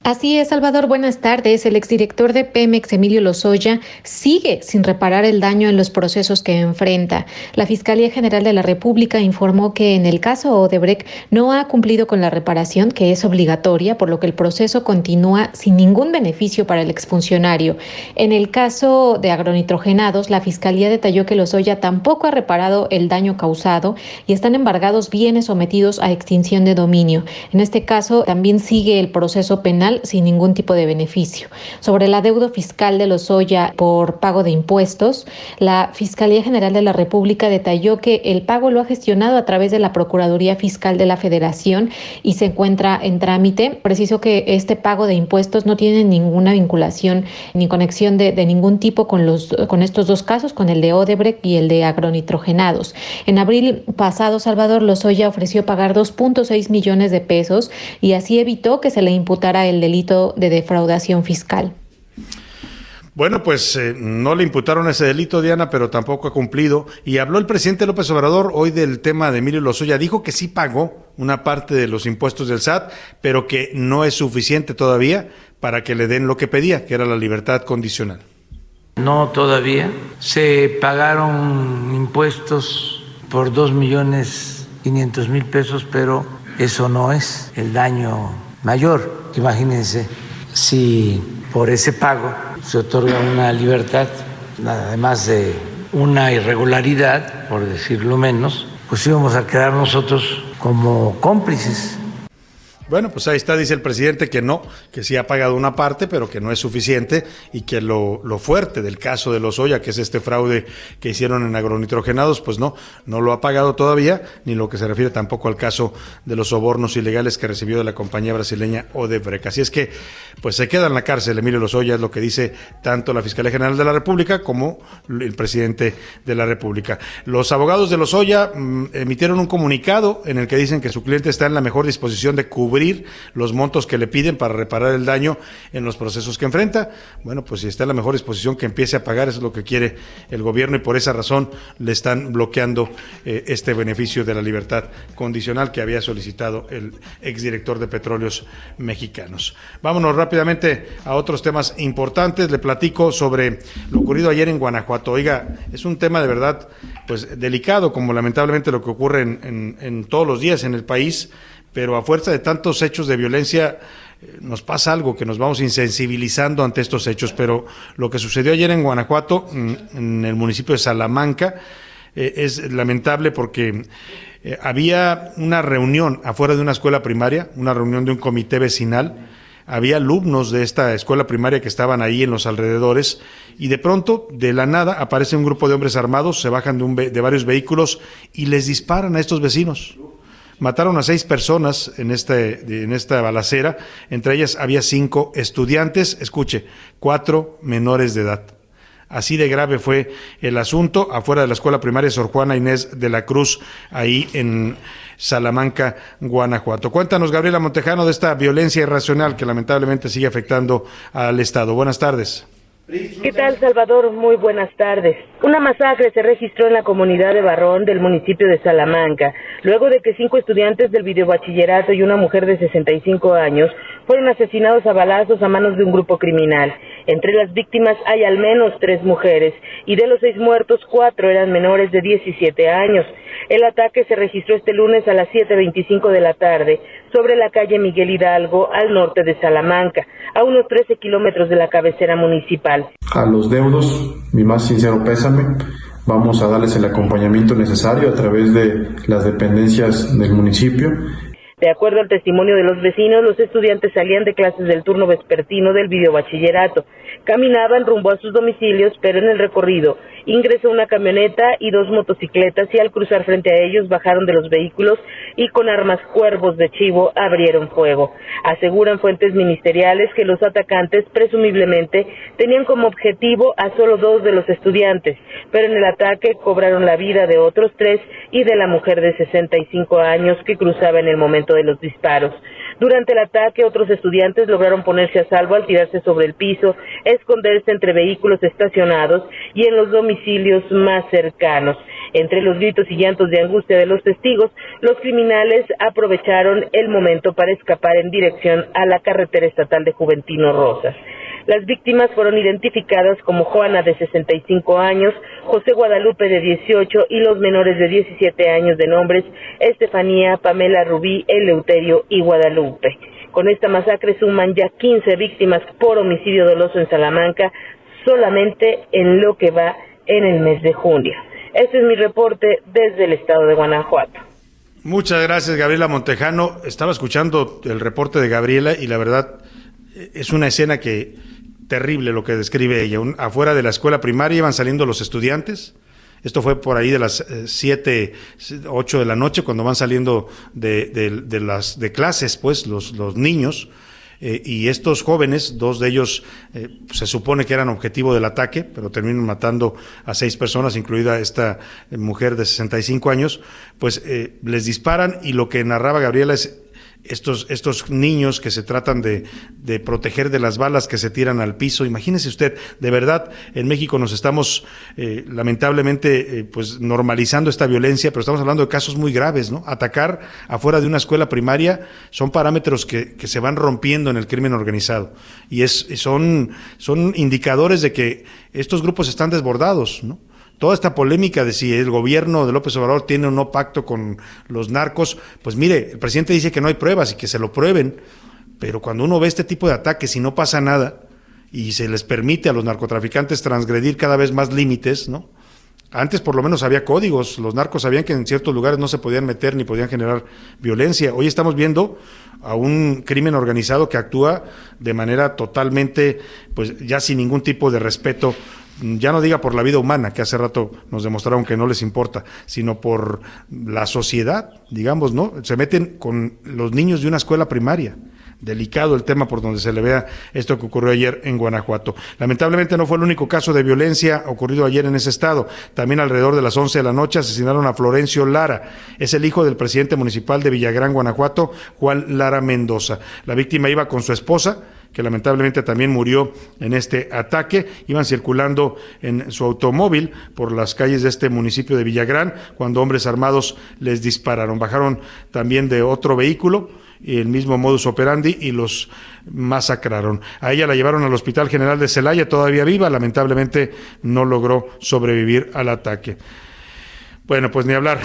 Así es, Salvador, buenas tardes. El exdirector de Pemex, Emilio Lozoya, sigue sin reparar el daño en los procesos que enfrenta. La Fiscalía General de la República informó que en el caso Odebrecht no ha cumplido con la reparación, que es obligatoria, por lo que el proceso continúa sin ningún beneficio para el exfuncionario. En el caso de agronitrogenados, la Fiscalía detalló que Lozoya tampoco ha reparado el daño causado y están embargados bienes sometidos a extinción de dominio. En este caso, también sigue el proceso penal sin ningún tipo de beneficio. Sobre la deuda fiscal de Lozoya por pago de impuestos, la Fiscalía General de la República detalló que el pago lo ha gestionado a través de la Procuraduría Fiscal de la Federación y se encuentra en trámite. Preciso que este pago de impuestos no tiene ninguna vinculación ni conexión de, de ningún tipo con, los, con estos dos casos, con el de Odebrecht y el de agronitrogenados. En abril pasado, Salvador Lozoya ofreció pagar 2.6 millones de pesos y así evitó que se le imputara el delito de defraudación fiscal. Bueno, pues eh, no le imputaron ese delito, Diana, pero tampoco ha cumplido. Y habló el presidente López Obrador hoy del tema de Emilio Lozoya. Dijo que sí pagó una parte de los impuestos del SAT, pero que no es suficiente todavía para que le den lo que pedía, que era la libertad condicional. No todavía. Se pagaron impuestos por dos millones quinientos mil pesos, pero eso no es el daño mayor. Imagínense si por ese pago se otorga una libertad, además de una irregularidad, por decirlo menos, pues íbamos a quedar nosotros como cómplices bueno, pues ahí está, dice el presidente que no, que sí ha pagado una parte, pero que no es suficiente y que lo, lo fuerte del caso de los Oya, que es este fraude que hicieron en agronitrogenados, pues no, no lo ha pagado todavía, ni lo que se refiere tampoco al caso de los sobornos ilegales que recibió de la compañía brasileña Odebrecht. Así es que, pues se queda en la cárcel Emilio Lozoya, es lo que dice tanto la Fiscalía General de la República como el presidente de la República. Los abogados de Lozoya mm, emitieron un comunicado en el que dicen que su cliente está en la mejor disposición de cubrir los montos que le piden para reparar el daño en los procesos que enfrenta. Bueno, pues si está en la mejor disposición que empiece a pagar, eso es lo que quiere el gobierno y por esa razón le están bloqueando eh, este beneficio de la libertad condicional que había solicitado el exdirector de Petróleos Mexicanos. Vámonos rápidamente a otros temas importantes. Le platico sobre lo ocurrido ayer en Guanajuato. Oiga, es un tema de verdad pues delicado, como lamentablemente lo que ocurre en, en todos los días en el país pero a fuerza de tantos hechos de violencia eh, nos pasa algo, que nos vamos insensibilizando ante estos hechos, pero lo que sucedió ayer en Guanajuato, mm, en el municipio de Salamanca, eh, es lamentable porque eh, había una reunión afuera de una escuela primaria, una reunión de un comité vecinal, había alumnos de esta escuela primaria que estaban ahí en los alrededores y de pronto, de la nada, aparece un grupo de hombres armados, se bajan de, un de varios vehículos y les disparan a estos vecinos. Mataron a seis personas en, este, en esta balacera, entre ellas había cinco estudiantes, escuche, cuatro menores de edad. Así de grave fue el asunto afuera de la escuela primaria Sor Juana Inés de la Cruz, ahí en Salamanca, Guanajuato. Cuéntanos, Gabriela Montejano, de esta violencia irracional que lamentablemente sigue afectando al Estado. Buenas tardes. ¿Qué tal, Salvador? Muy buenas tardes. Una masacre se registró en la comunidad de Barrón del municipio de Salamanca, luego de que cinco estudiantes del videobachillerato y una mujer de 65 años fueron asesinados a balazos a manos de un grupo criminal. Entre las víctimas hay al menos tres mujeres y de los seis muertos, cuatro eran menores de 17 años. El ataque se registró este lunes a las 7.25 de la tarde sobre la calle Miguel Hidalgo al norte de Salamanca, a unos 13 kilómetros de la cabecera municipal. A los deudos, mi más sincero pésame. Vamos a darles el acompañamiento necesario a través de las dependencias del municipio de acuerdo al testimonio de los vecinos, los estudiantes salían de clases del turno vespertino del videobachillerato. Caminaban rumbo a sus domicilios, pero en el recorrido ingresó una camioneta y dos motocicletas y al cruzar frente a ellos bajaron de los vehículos y con armas cuervos de chivo abrieron fuego. Aseguran fuentes ministeriales que los atacantes presumiblemente tenían como objetivo a solo dos de los estudiantes, pero en el ataque cobraron la vida de otros tres y de la mujer de 65 años que cruzaba en el momento de los disparos. Durante el ataque, otros estudiantes lograron ponerse a salvo al tirarse sobre el piso, esconderse entre vehículos estacionados y en los domicilios más cercanos. Entre los gritos y llantos de angustia de los testigos, los criminales aprovecharon el momento para escapar en dirección a la carretera estatal de Juventino Rosas. Las víctimas fueron identificadas como Juana de 65 años, José Guadalupe de 18 y los menores de 17 años de nombres Estefanía, Pamela Rubí, Eleuterio y Guadalupe. Con esta masacre suman ya 15 víctimas por homicidio doloso en Salamanca solamente en lo que va en el mes de junio. Este es mi reporte desde el estado de Guanajuato. Muchas gracias, Gabriela Montejano. Estaba escuchando el reporte de Gabriela y la verdad es una escena que terrible lo que describe ella. afuera de la escuela primaria iban saliendo los estudiantes. Esto fue por ahí de las 7, eh, 8 de la noche, cuando van saliendo de, las de clases, pues, los, los niños. Eh, y estos jóvenes, dos de ellos eh, se supone que eran objetivo del ataque, pero terminan matando a seis personas, incluida esta mujer de 65 años, pues les disparan y lo que narraba Gabriela es estos, estos niños que se tratan de, de, proteger de las balas que se tiran al piso. Imagínese usted, de verdad, en México nos estamos eh, lamentablemente eh, pues normalizando esta violencia, pero estamos hablando de casos muy graves, ¿no? Atacar afuera de una escuela primaria son parámetros que, que se van rompiendo en el crimen organizado y es, son, son indicadores de que estos grupos están desbordados, ¿no? Toda esta polémica de si el gobierno de López Obrador tiene o no pacto con los narcos, pues mire, el presidente dice que no hay pruebas y que se lo prueben, pero cuando uno ve este tipo de ataques y no pasa nada y se les permite a los narcotraficantes transgredir cada vez más límites, ¿no? Antes por lo menos había códigos, los narcos sabían que en ciertos lugares no se podían meter ni podían generar violencia. Hoy estamos viendo a un crimen organizado que actúa de manera totalmente, pues ya sin ningún tipo de respeto ya no diga por la vida humana, que hace rato nos demostraron que no les importa, sino por la sociedad, digamos, ¿no? Se meten con los niños de una escuela primaria. Delicado el tema por donde se le vea esto que ocurrió ayer en Guanajuato. Lamentablemente no fue el único caso de violencia ocurrido ayer en ese estado. También alrededor de las 11 de la noche asesinaron a Florencio Lara. Es el hijo del presidente municipal de Villagrán, Guanajuato, Juan Lara Mendoza. La víctima iba con su esposa que lamentablemente también murió en este ataque. Iban circulando en su automóvil por las calles de este municipio de Villagrán cuando hombres armados les dispararon. Bajaron también de otro vehículo el mismo modus operandi y los masacraron. A ella la llevaron al Hospital General de Celaya, todavía viva, lamentablemente no logró sobrevivir al ataque. Bueno, pues ni hablar.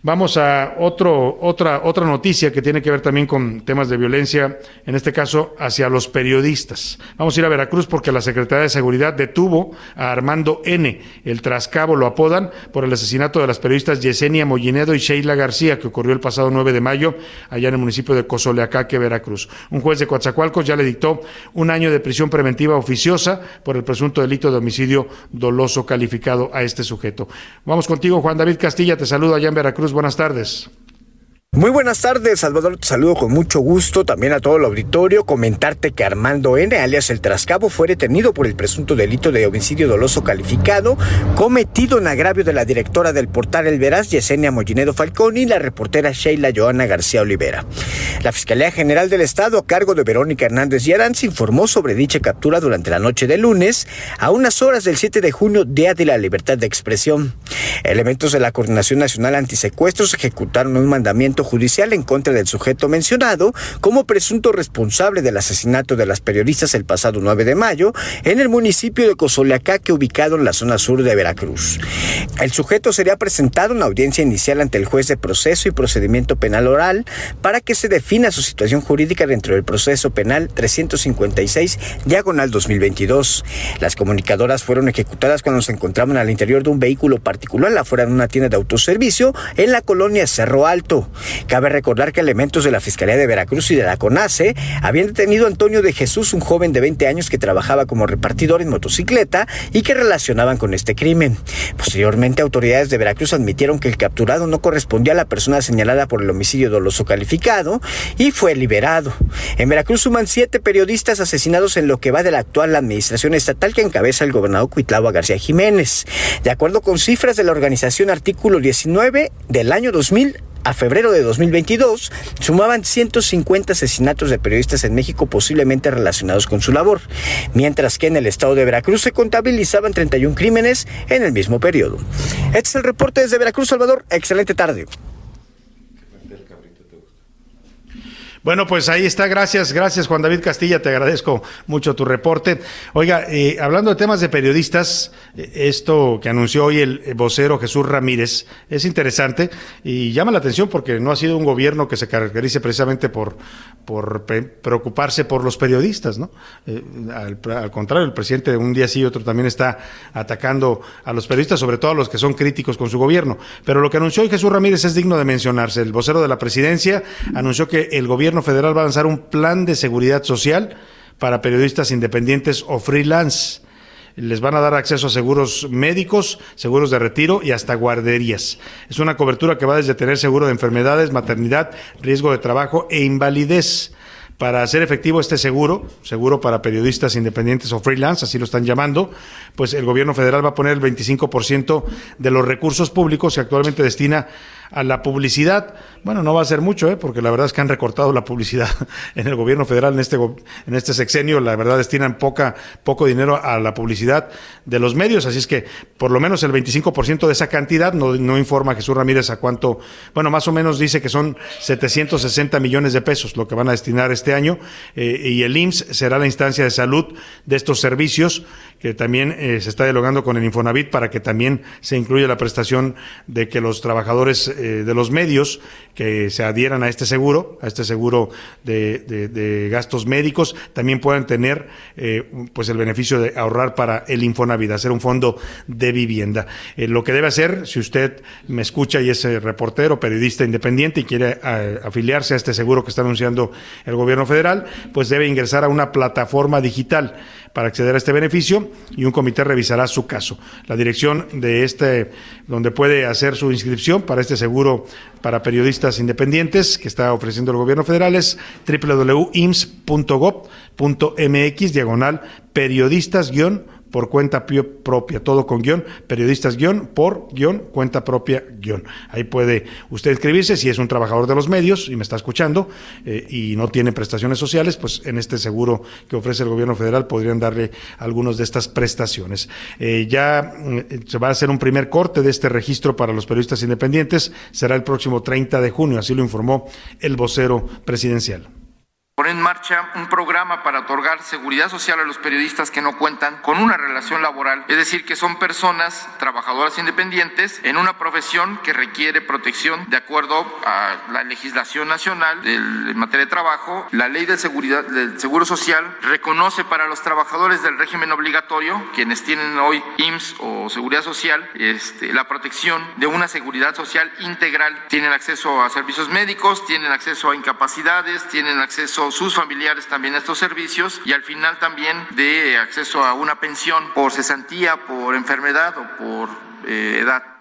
Vamos a otro, otra, otra noticia que tiene que ver también con temas de violencia, en este caso hacia los periodistas. Vamos a ir a Veracruz porque la Secretaría de Seguridad detuvo a Armando N., el trascabo lo apodan, por el asesinato de las periodistas Yesenia Mollinedo y Sheila García, que ocurrió el pasado 9 de mayo allá en el municipio de Cozoleacaque, Veracruz. Un juez de Coatzacoalcos ya le dictó un año de prisión preventiva oficiosa por el presunto delito de homicidio doloso calificado a este sujeto. Vamos contigo, Juan David Castilla, te saludo allá en Veracruz buenas tardes. Muy buenas tardes, Salvador. Te saludo con mucho gusto. También a todo el auditorio. Comentarte que Armando N., alias El Trascabo, fue detenido por el presunto delito de homicidio doloso calificado cometido en agravio de la directora del portal El Veraz, Yesenia Mollinedo Falcón, y la reportera Sheila Joana García Olivera. La Fiscalía General del Estado, a cargo de Verónica Hernández Yaranz, informó sobre dicha captura durante la noche de lunes, a unas horas del 7 de junio, Día de la Libertad de Expresión. Elementos de la Coordinación Nacional Antisecuestros ejecutaron un mandamiento judicial en contra del sujeto mencionado como presunto responsable del asesinato de las periodistas el pasado 9 de mayo en el municipio de Cozoleacaque, ubicado en la zona sur de Veracruz. El sujeto sería presentado en audiencia inicial ante el juez de proceso y procedimiento penal oral para que se defina su situación jurídica dentro del proceso penal 356 diagonal 2022. Las comunicadoras fueron ejecutadas cuando se encontraban al interior de un vehículo particular afuera de una tienda de autoservicio en la colonia Cerro Alto. Cabe recordar que elementos de la Fiscalía de Veracruz y de la CONACE habían detenido a Antonio de Jesús, un joven de 20 años que trabajaba como repartidor en motocicleta y que relacionaban con este crimen. Posteriormente, autoridades de Veracruz admitieron que el capturado no correspondía a la persona señalada por el homicidio doloso calificado y fue liberado. En Veracruz suman siete periodistas asesinados en lo que va de la actual administración estatal que encabeza el gobernador Cuitlava García Jiménez. De acuerdo con cifras de la organización Artículo 19 del año 2000, a febrero de 2022 sumaban 150 asesinatos de periodistas en México posiblemente relacionados con su labor, mientras que en el estado de Veracruz se contabilizaban 31 crímenes en el mismo periodo. Este es el reporte desde Veracruz, Salvador. Excelente tarde. Bueno, pues ahí está. Gracias, gracias Juan David Castilla. Te agradezco mucho tu reporte. Oiga, eh, hablando de temas de periodistas, eh, esto que anunció hoy el vocero Jesús Ramírez es interesante y llama la atención porque no ha sido un gobierno que se caracterice precisamente por, por preocuparse por los periodistas, ¿no? Eh, al, al, contrario, el presidente un día sí y otro también está atacando a los periodistas, sobre todo a los que son críticos con su gobierno. Pero lo que anunció hoy Jesús Ramírez es digno de mencionarse. El vocero de la presidencia anunció que el gobierno federal va a lanzar un plan de seguridad social para periodistas independientes o freelance. Les van a dar acceso a seguros médicos, seguros de retiro y hasta guarderías. Es una cobertura que va desde tener seguro de enfermedades, maternidad, riesgo de trabajo e invalidez. Para hacer efectivo este seguro, seguro para periodistas independientes o freelance, así lo están llamando, pues el gobierno federal va a poner el 25% de los recursos públicos que actualmente destina a la publicidad. Bueno, no va a ser mucho, ¿eh? porque la verdad es que han recortado la publicidad [LAUGHS] en el gobierno federal en este, en este sexenio. La verdad destinan poca, poco dinero a la publicidad de los medios, así es que por lo menos el 25% de esa cantidad no, informa Jesús Ramírez a cuánto, bueno, más o menos dice que son 760 millones de pesos lo que van a destinar este año eh, y el IMSS será la instancia de salud de estos servicios que también eh, se está dialogando con el Infonavit para que también se incluya la prestación de que los trabajadores eh, de los medios que se adhieran a este seguro, a este seguro de, de, gastos médicos, también puedan tener eh, pues el beneficio de ahorrar para el Infonavit, hacer un fondo de vivienda. Eh, lo que debe hacer, si usted me escucha y es reportero, periodista independiente y quiere afiliarse a este seguro que está anunciando el gobierno federal, pues debe ingresar a una plataforma digital para acceder a este beneficio y un comité revisará su caso. La dirección de este, donde puede hacer su inscripción para este seguro para periodistas independientes que está ofreciendo el gobierno federal es www.ims.gov.mx diagonal periodistas por cuenta propia, todo con guion, periodistas guion, por guion, cuenta propia guion. Ahí puede usted escribirse si es un trabajador de los medios y me está escuchando eh, y no tiene prestaciones sociales, pues en este seguro que ofrece el gobierno federal podrían darle algunas de estas prestaciones. Eh, ya mm, se va a hacer un primer corte de este registro para los periodistas independientes, será el próximo 30 de junio, así lo informó el vocero presidencial poner en marcha un programa para otorgar seguridad social a los periodistas que no cuentan con una relación laboral, es decir, que son personas trabajadoras independientes en una profesión que requiere protección de acuerdo a la legislación nacional en materia de trabajo. La ley de seguridad del Seguro Social reconoce para los trabajadores del régimen obligatorio, quienes tienen hoy IMSS o Seguridad Social, este, la protección de una seguridad social integral. Tienen acceso a servicios médicos, tienen acceso a incapacidades, tienen acceso sus familiares también estos servicios y al final también de acceso a una pensión por cesantía, por enfermedad o por eh, edad.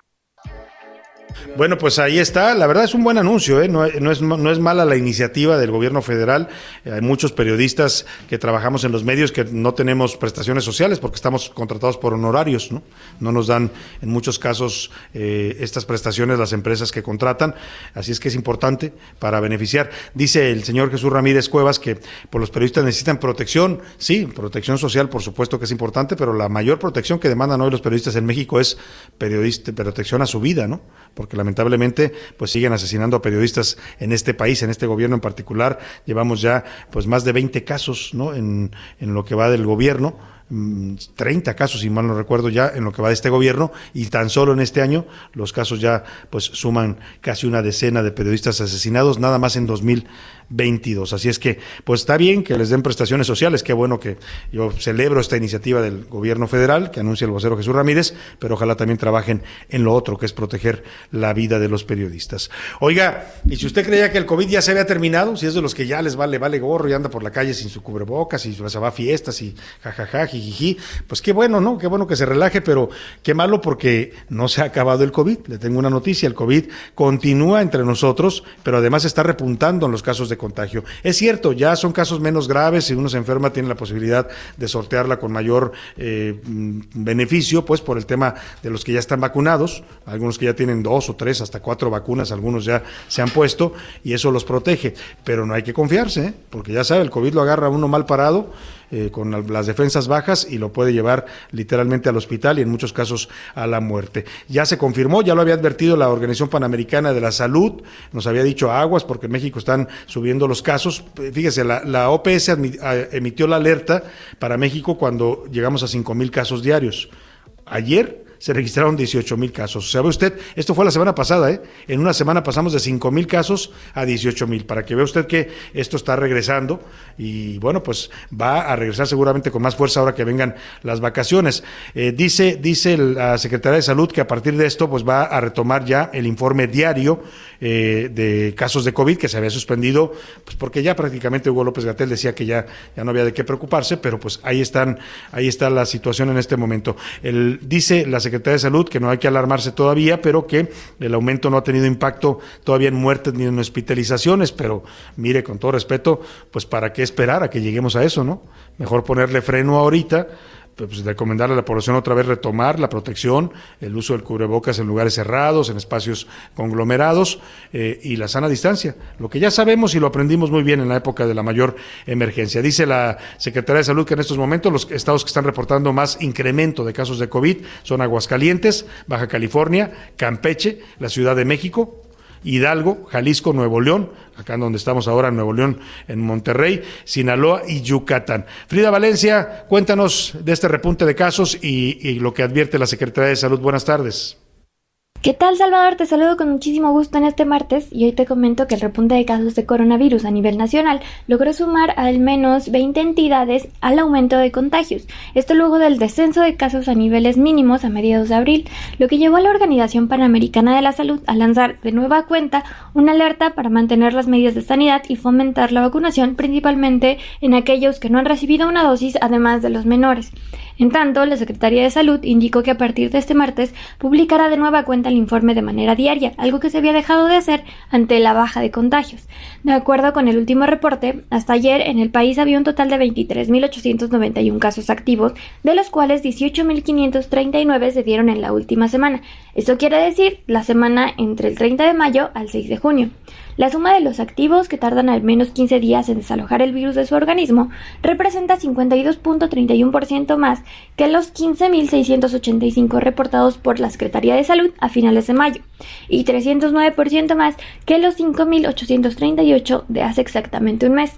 Bueno, pues ahí está. La verdad es un buen anuncio, ¿eh? no, es, mala la iniciativa del gobierno federal. Hay muchos periodistas que trabajamos en los medios que no tenemos prestaciones sociales porque estamos contratados por honorarios. No, no nos dan en muchos casos eh, estas prestaciones las empresas que contratan. Así es que es importante para beneficiar. Dice el señor Jesús Ramírez Cuevas que por los periodistas necesitan protección. Sí, protección social, por supuesto que es importante, pero la mayor protección que demandan hoy los periodistas en México es periodista, protección a su vida, ¿no? Porque lamentablemente pues siguen asesinando a periodistas en este país, en este gobierno en particular. Llevamos ya pues más de 20 casos ¿no? en, en lo que va del gobierno 30 mm, casos, si mal no recuerdo, ya en lo que va de este gobierno, y tan solo en este año los casos ya pues suman casi una decena de periodistas asesinados, nada más en 2022. Así es que, pues está bien que les den prestaciones sociales, qué bueno que yo celebro esta iniciativa del gobierno federal que anuncia el vocero Jesús Ramírez, pero ojalá también trabajen en lo otro, que es proteger la vida de los periodistas. Oiga, y si usted creía que el COVID ya se había terminado, si es de los que ya les vale, vale gorro y anda por la calle sin su cubrebocas y se va a fiestas y jajaja, pues qué bueno, ¿no? Qué bueno que se relaje, pero qué malo porque no se ha acabado el COVID. Le tengo una noticia, el COVID continúa entre nosotros, pero además está repuntando en los casos de contagio. Es cierto, ya son casos menos graves, si uno se enferma tiene la posibilidad de sortearla con mayor eh, mm, beneficio, pues por el tema de los que ya están vacunados, algunos que ya tienen dos o tres, hasta cuatro vacunas, algunos ya se han puesto y eso los protege, pero no hay que confiarse, ¿eh? porque ya sabe, el COVID lo agarra uno mal parado eh, con las defensas bajas y lo puede llevar literalmente al hospital y en muchos casos a la muerte. Ya se confirmó, ya lo había advertido la Organización Panamericana de la Salud, nos había dicho aguas porque en México están subiendo los casos. Fíjese, la, la OPS emitió la alerta para México cuando llegamos a 5 mil casos diarios. Ayer se registraron 18 mil casos. ¿Sabe usted? Esto fue la semana pasada, ¿eh? En una semana pasamos de 5 mil casos a 18 mil, para que vea usted que esto está regresando y bueno, pues va a regresar seguramente con más fuerza ahora que vengan las vacaciones. Eh, dice, dice la Secretaría de Salud que a partir de esto pues va a retomar ya el informe diario eh, de casos de COVID que se había suspendido, pues porque ya prácticamente Hugo López Gatel decía que ya, ya no había de qué preocuparse, pero pues ahí están, ahí está la situación en este momento. El, dice la Secretaría de Salud que no hay que alarmarse todavía, pero que el aumento no ha tenido impacto todavía en muertes ni en hospitalizaciones, pero mire, con todo respeto, pues para qué esperar a que lleguemos a eso, ¿no? Mejor ponerle freno ahorita pues, recomendarle a la población otra vez retomar la protección, el uso del cubrebocas en lugares cerrados, en espacios conglomerados eh, y la sana distancia. Lo que ya sabemos y lo aprendimos muy bien en la época de la mayor emergencia. Dice la Secretaría de Salud que en estos momentos los estados que están reportando más incremento de casos de COVID son Aguascalientes, Baja California, Campeche, la Ciudad de México, Hidalgo, Jalisco, Nuevo León, acá donde estamos ahora, Nuevo León, en Monterrey, Sinaloa y Yucatán. Frida Valencia, cuéntanos de este repunte de casos y lo que advierte la Secretaría de Salud. Buenas tardes. ¿Qué tal Salvador? Te saludo con muchísimo gusto en este martes y hoy te comento que el repunte de casos de coronavirus a nivel nacional logró sumar al menos 20 entidades al aumento de contagios. Esto luego del descenso de casos a niveles mínimos a mediados de abril, lo que llevó a la Organización Panamericana de la Salud a lanzar de nueva cuenta una alerta para mantener las medidas de sanidad y fomentar la vacunación principalmente en aquellos que no han recibido una dosis además de los menores. En tanto, la Secretaría de Salud indicó que a partir de este martes publicará de nueva cuenta el informe de manera diaria, algo que se había dejado de hacer ante la baja de contagios. De acuerdo con el último reporte, hasta ayer en el país había un total de 23.891 casos activos, de los cuales 18.539 se dieron en la última semana. Esto quiere decir la semana entre el 30 de mayo al 6 de junio. La suma de los activos que tardan al menos 15 días en desalojar el virus de su organismo representa 52.31% más que los 15.685 reportados por la Secretaría de Salud a finales de mayo y 309% más que los 5.838 de hace exactamente un mes.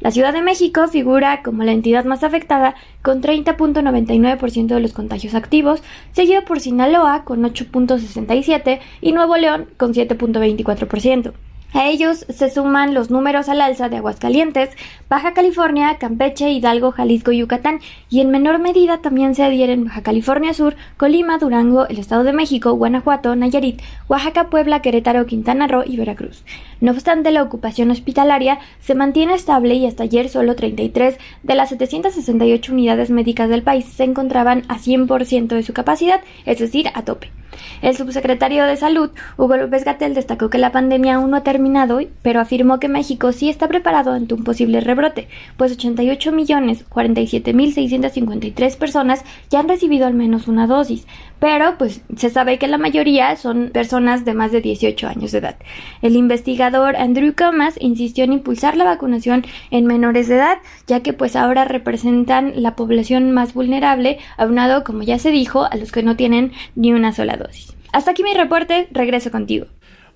La Ciudad de México figura como la entidad más afectada con 30.99% de los contagios activos, seguido por Sinaloa con 8.67% y Nuevo León con 7.24%. A ellos se suman los números al alza de Aguascalientes, Baja California, Campeche, Hidalgo, Jalisco y Yucatán, y en menor medida también se adhieren Baja California Sur, Colima, Durango, el Estado de México, Guanajuato, Nayarit, Oaxaca, Puebla, Querétaro, Quintana Roo y Veracruz. No obstante, la ocupación hospitalaria se mantiene estable y hasta ayer solo 33 de las 768 unidades médicas del país se encontraban a 100% de su capacidad, es decir, a tope. El subsecretario de Salud, Hugo López Gatel, destacó que la pandemia aún no ha terminado, pero afirmó que México sí está preparado ante un posible rebrote, pues 88 millones 47 mil 653 personas ya han recibido al menos una dosis, pero pues se sabe que la mayoría son personas de más de 18 años de edad. El investigador Andrew Comas insistió en impulsar la vacunación en menores de edad, ya que pues ahora representan la población más vulnerable, aunado, como ya se dijo, a los que no tienen ni una sola dosis. Hasta aquí mi reporte, regreso contigo.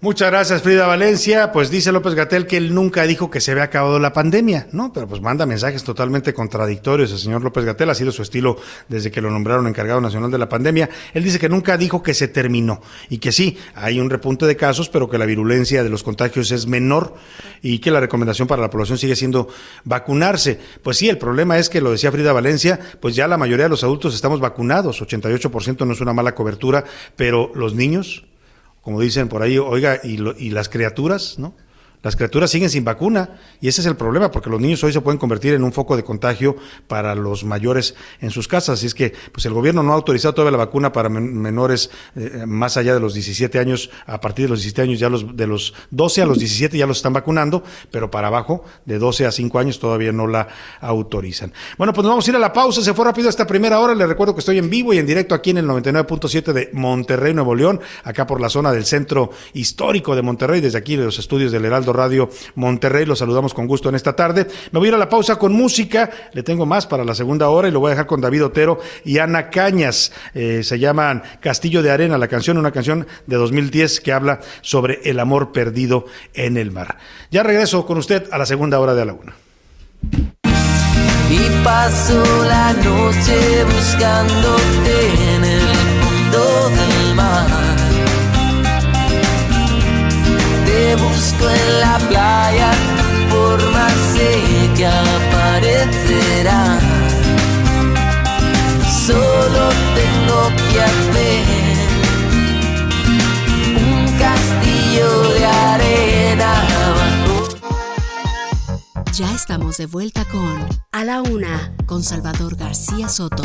Muchas gracias, Frida Valencia. Pues dice López Gatel que él nunca dijo que se había acabado la pandemia, ¿no? Pero pues manda mensajes totalmente contradictorios. El señor López Gatel ha sido su estilo desde que lo nombraron encargado nacional de la pandemia. Él dice que nunca dijo que se terminó y que sí, hay un repunte de casos, pero que la virulencia de los contagios es menor y que la recomendación para la población sigue siendo vacunarse. Pues sí, el problema es que lo decía Frida Valencia, pues ya la mayoría de los adultos estamos vacunados, 88% no es una mala cobertura, pero los niños como dicen por ahí, oiga, y, y las criaturas, ¿no? Las criaturas siguen sin vacuna y ese es el problema, porque los niños hoy se pueden convertir en un foco de contagio para los mayores en sus casas. Así es que pues el gobierno no ha autorizado todavía la vacuna para menores eh, más allá de los 17 años, a partir de los 17 años ya los de los 12 a los 17 ya los están vacunando, pero para abajo de 12 a 5 años todavía no la autorizan. Bueno, pues nos vamos a ir a la pausa, se fue rápido esta primera hora, les recuerdo que estoy en vivo y en directo aquí en el 99.7 de Monterrey, Nuevo León, acá por la zona del centro histórico de Monterrey, desde aquí de los estudios del Heraldo Radio Monterrey. Los saludamos con gusto en esta tarde. Me voy a ir a la pausa con música. Le tengo más para la segunda hora y lo voy a dejar con David Otero y Ana Cañas. Eh, se llaman Castillo de Arena, la canción, una canción de 2010 que habla sobre el amor perdido en el mar. Ya regreso con usted a la segunda hora de la una. Y paso la noche buscándote en el fondo del mar te busco en la playa, por más sé que aparecerá. Solo tengo que hacer un castillo de arena. Ya estamos de vuelta con A la Una, con Salvador García Soto.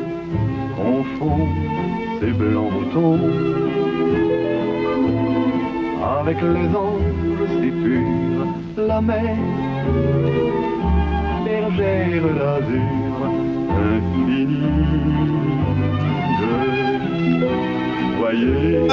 avec les si la infinie.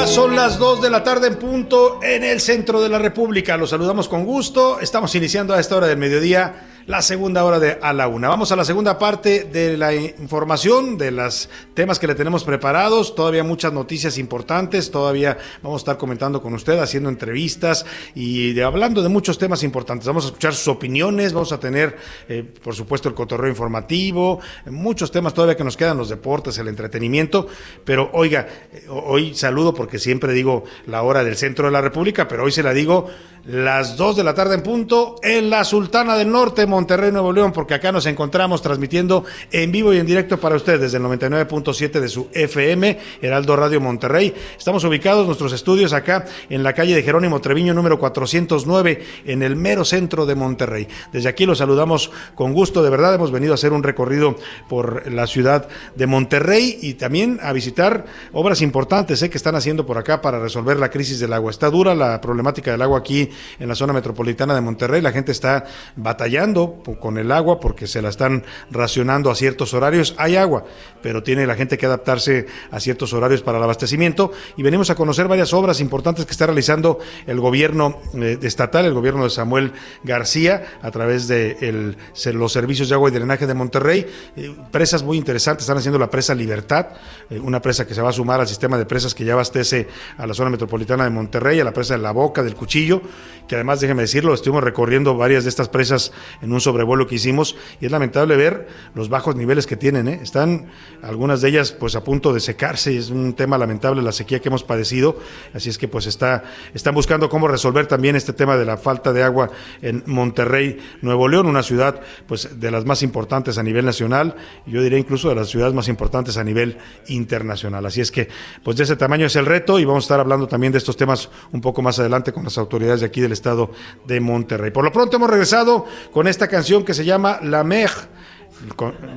Son las 2 de la tarde en punto en el centro de la República. Los saludamos con gusto. Estamos iniciando a esta hora del mediodía la segunda hora de A la Una. Vamos a la segunda parte de la información, de los temas que le tenemos preparados. Todavía muchas noticias importantes. Todavía vamos a estar comentando con usted, haciendo entrevistas y hablando de muchos temas importantes. Vamos a escuchar sus opiniones. Vamos a tener, eh, por supuesto, el cotorreo informativo. Muchos temas todavía que nos quedan, los deportes, el entretenimiento. Pero oiga, eh, hoy saludo porque siempre digo la hora del centro de la República, pero hoy se la digo las 2 de la tarde en punto en la Sultana del Norte, Nuevo León, porque acá nos encontramos transmitiendo en vivo y en directo para ustedes desde el 99.7 de su FM, Heraldo Radio Monterrey. Estamos ubicados nuestros estudios acá en la calle de Jerónimo Treviño número 409 en el mero centro de Monterrey. Desde aquí los saludamos con gusto, de verdad hemos venido a hacer un recorrido por la ciudad de Monterrey y también a visitar obras importantes eh, que están haciendo por acá para resolver la crisis del agua. Está dura la problemática del agua aquí en la zona metropolitana de Monterrey. La gente está batallando con el agua porque se la están racionando a ciertos horarios. Hay agua, pero tiene la gente que adaptarse a ciertos horarios para el abastecimiento. Y venimos a conocer varias obras importantes que está realizando el gobierno eh, estatal, el gobierno de Samuel García, a través de los servicios de agua y drenaje de Monterrey. Eh, presas muy interesantes, están haciendo la presa Libertad, eh, una presa que se va a sumar al sistema de presas que ya abastece a la zona metropolitana de Monterrey, a la presa de La Boca, del Cuchillo, que además, déjeme decirlo, estuvimos recorriendo varias de estas presas en un sobrevuelo que hicimos y es lamentable ver los bajos niveles que tienen. ¿eh? Están algunas de ellas pues a punto de secarse y es un tema lamentable la sequía que hemos padecido. Así es que pues está, están buscando cómo resolver también este tema de la falta de agua en Monterrey, Nuevo León, una ciudad pues de las más importantes a nivel nacional, yo diría incluso de las ciudades más importantes a nivel internacional. Así es que pues de ese tamaño es el reto y vamos a estar hablando también de estos temas un poco más adelante con las autoridades de aquí del estado de Monterrey. Por lo pronto hemos regresado con esta canción que se llama La Mer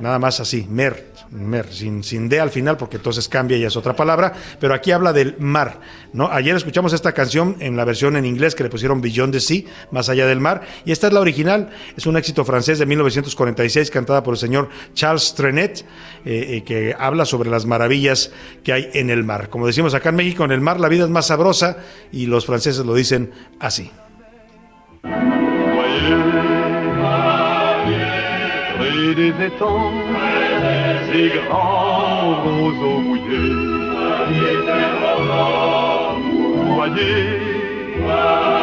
nada más así, mer, mer, sin, sin D al final, porque entonces cambia y es otra palabra, pero aquí habla del mar, ¿no? Ayer escuchamos esta canción en la versión en inglés que le pusieron Beyond the Sea, más allá del mar, y esta es la original, es un éxito francés de 1946, cantada por el señor Charles Trenet, eh, eh, que habla sobre las maravillas que hay en el mar. Como decimos acá en México, en el mar la vida es más sabrosa, y los franceses lo dicen así. Des étangs, ces grands roseaux mouillés. Voyez, ces